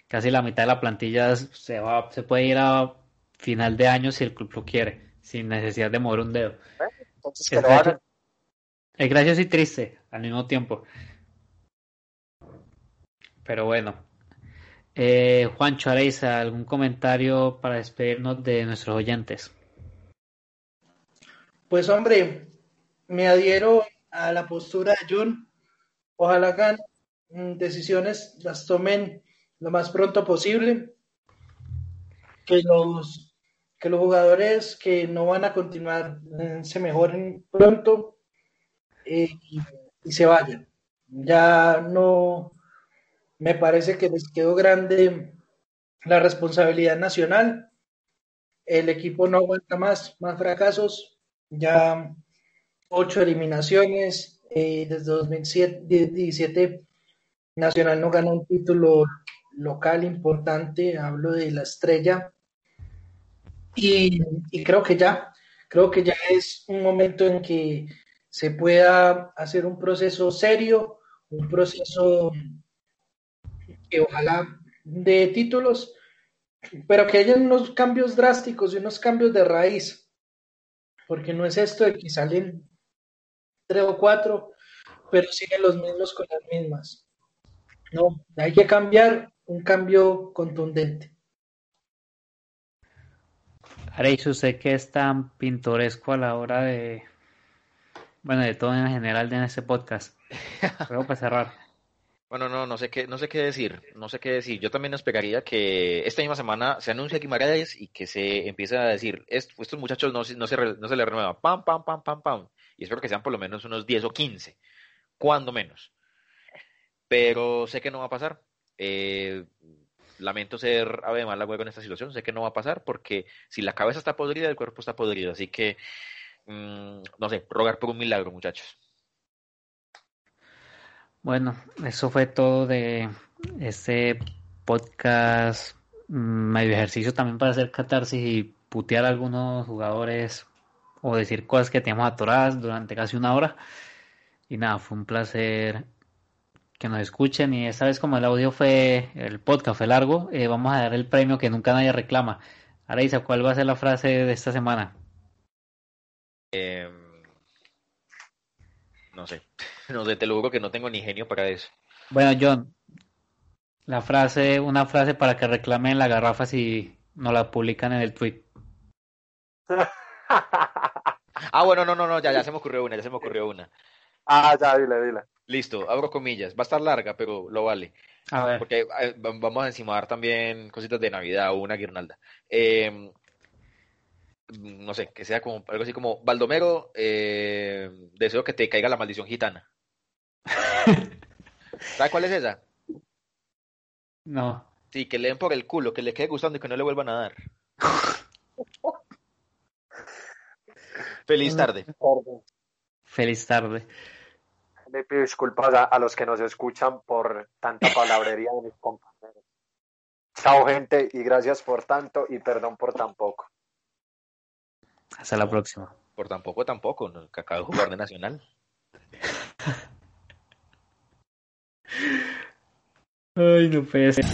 casi la mitad de la plantilla se va, se puede ir a final de año si el club lo quiere, sin necesidad de mover un dedo. Entonces, es, gracioso, es gracioso y triste al mismo tiempo. Pero bueno. Eh, Juancho Areiza, ¿algún comentario para despedirnos de nuestros oyentes? Pues hombre, me adhiero a la postura de Jun. Ojalá hagan mm, decisiones, las tomen lo más pronto posible. Que los, que los jugadores que no van a continuar eh, se mejoren pronto eh, y se vayan. Ya no, me parece que les quedó grande la responsabilidad nacional. El equipo no aguanta más, más fracasos. Ya ocho eliminaciones. Eh, desde 2017 Nacional no gana un título local importante. Hablo de la estrella. Y, y creo que ya, creo que ya es un momento en que se pueda hacer un proceso serio, un proceso que ojalá de títulos, pero que haya unos cambios drásticos y unos cambios de raíz, porque no es esto de que salen tres o cuatro, pero siguen los mismos con las mismas. No, hay que cambiar un cambio contundente. Areis, usted que es tan pintoresco a la hora de, bueno, de todo en general en este podcast. *laughs* Luego para cerrar. Bueno, no, no sé qué, no sé qué decir, no sé qué decir. Yo también esperaría que esta misma semana se anuncie Guimaraes y que se empiece a decir, estos muchachos no, no, se, no se les renueva, pam, pam, pam, pam, pam. Y espero que sean por lo menos unos 10 o 15, cuando menos. Pero sé que no va a pasar. Eh, lamento ser ave de huevo en esta situación, sé que no va a pasar porque si la cabeza está podrida, el cuerpo está podrido. Así que, mm, no sé, rogar por un milagro, muchachos. Bueno, eso fue todo de este podcast mm, medio ejercicio también para hacer catarsis y putear a algunos jugadores o decir cosas que teníamos atoradas durante casi una hora. Y nada, fue un placer que nos escuchen y esta vez como el audio fue, el podcast fue largo, eh, vamos a dar el premio que nunca nadie reclama. Araisa, ¿cuál va a ser la frase de esta semana? Eh, no sé. *laughs* No sé, te lo juro que no tengo ni genio para eso. Bueno, John, la frase, una frase para que reclamen la garrafa si no la publican en el tweet. *laughs* ah, bueno, no, no, no, ya, ya se me ocurrió una, ya se me ocurrió una. Ah, ya, dile, dile. Listo, abro comillas. Va a estar larga, pero lo vale. A ver. Porque eh, vamos a encimar también cositas de Navidad o una guirnalda. Eh, no sé, que sea como algo así como, Baldomero, eh, deseo que te caiga la maldición gitana. *laughs* ¿Sabes cuál es esa? No. Sí, que le den por el culo, que le quede gustando y que no le vuelvan a dar. *laughs* Feliz tarde. Feliz tarde. Le pido disculpas a, a, los que nos escuchan por tanta palabrería de mis compañeros. Chao, gente, y gracias por tanto y perdón por tan poco. Hasta la próxima. Por tampoco, tampoco, que acaba de jugar de Nacional. *laughs* Ay, no puede ser.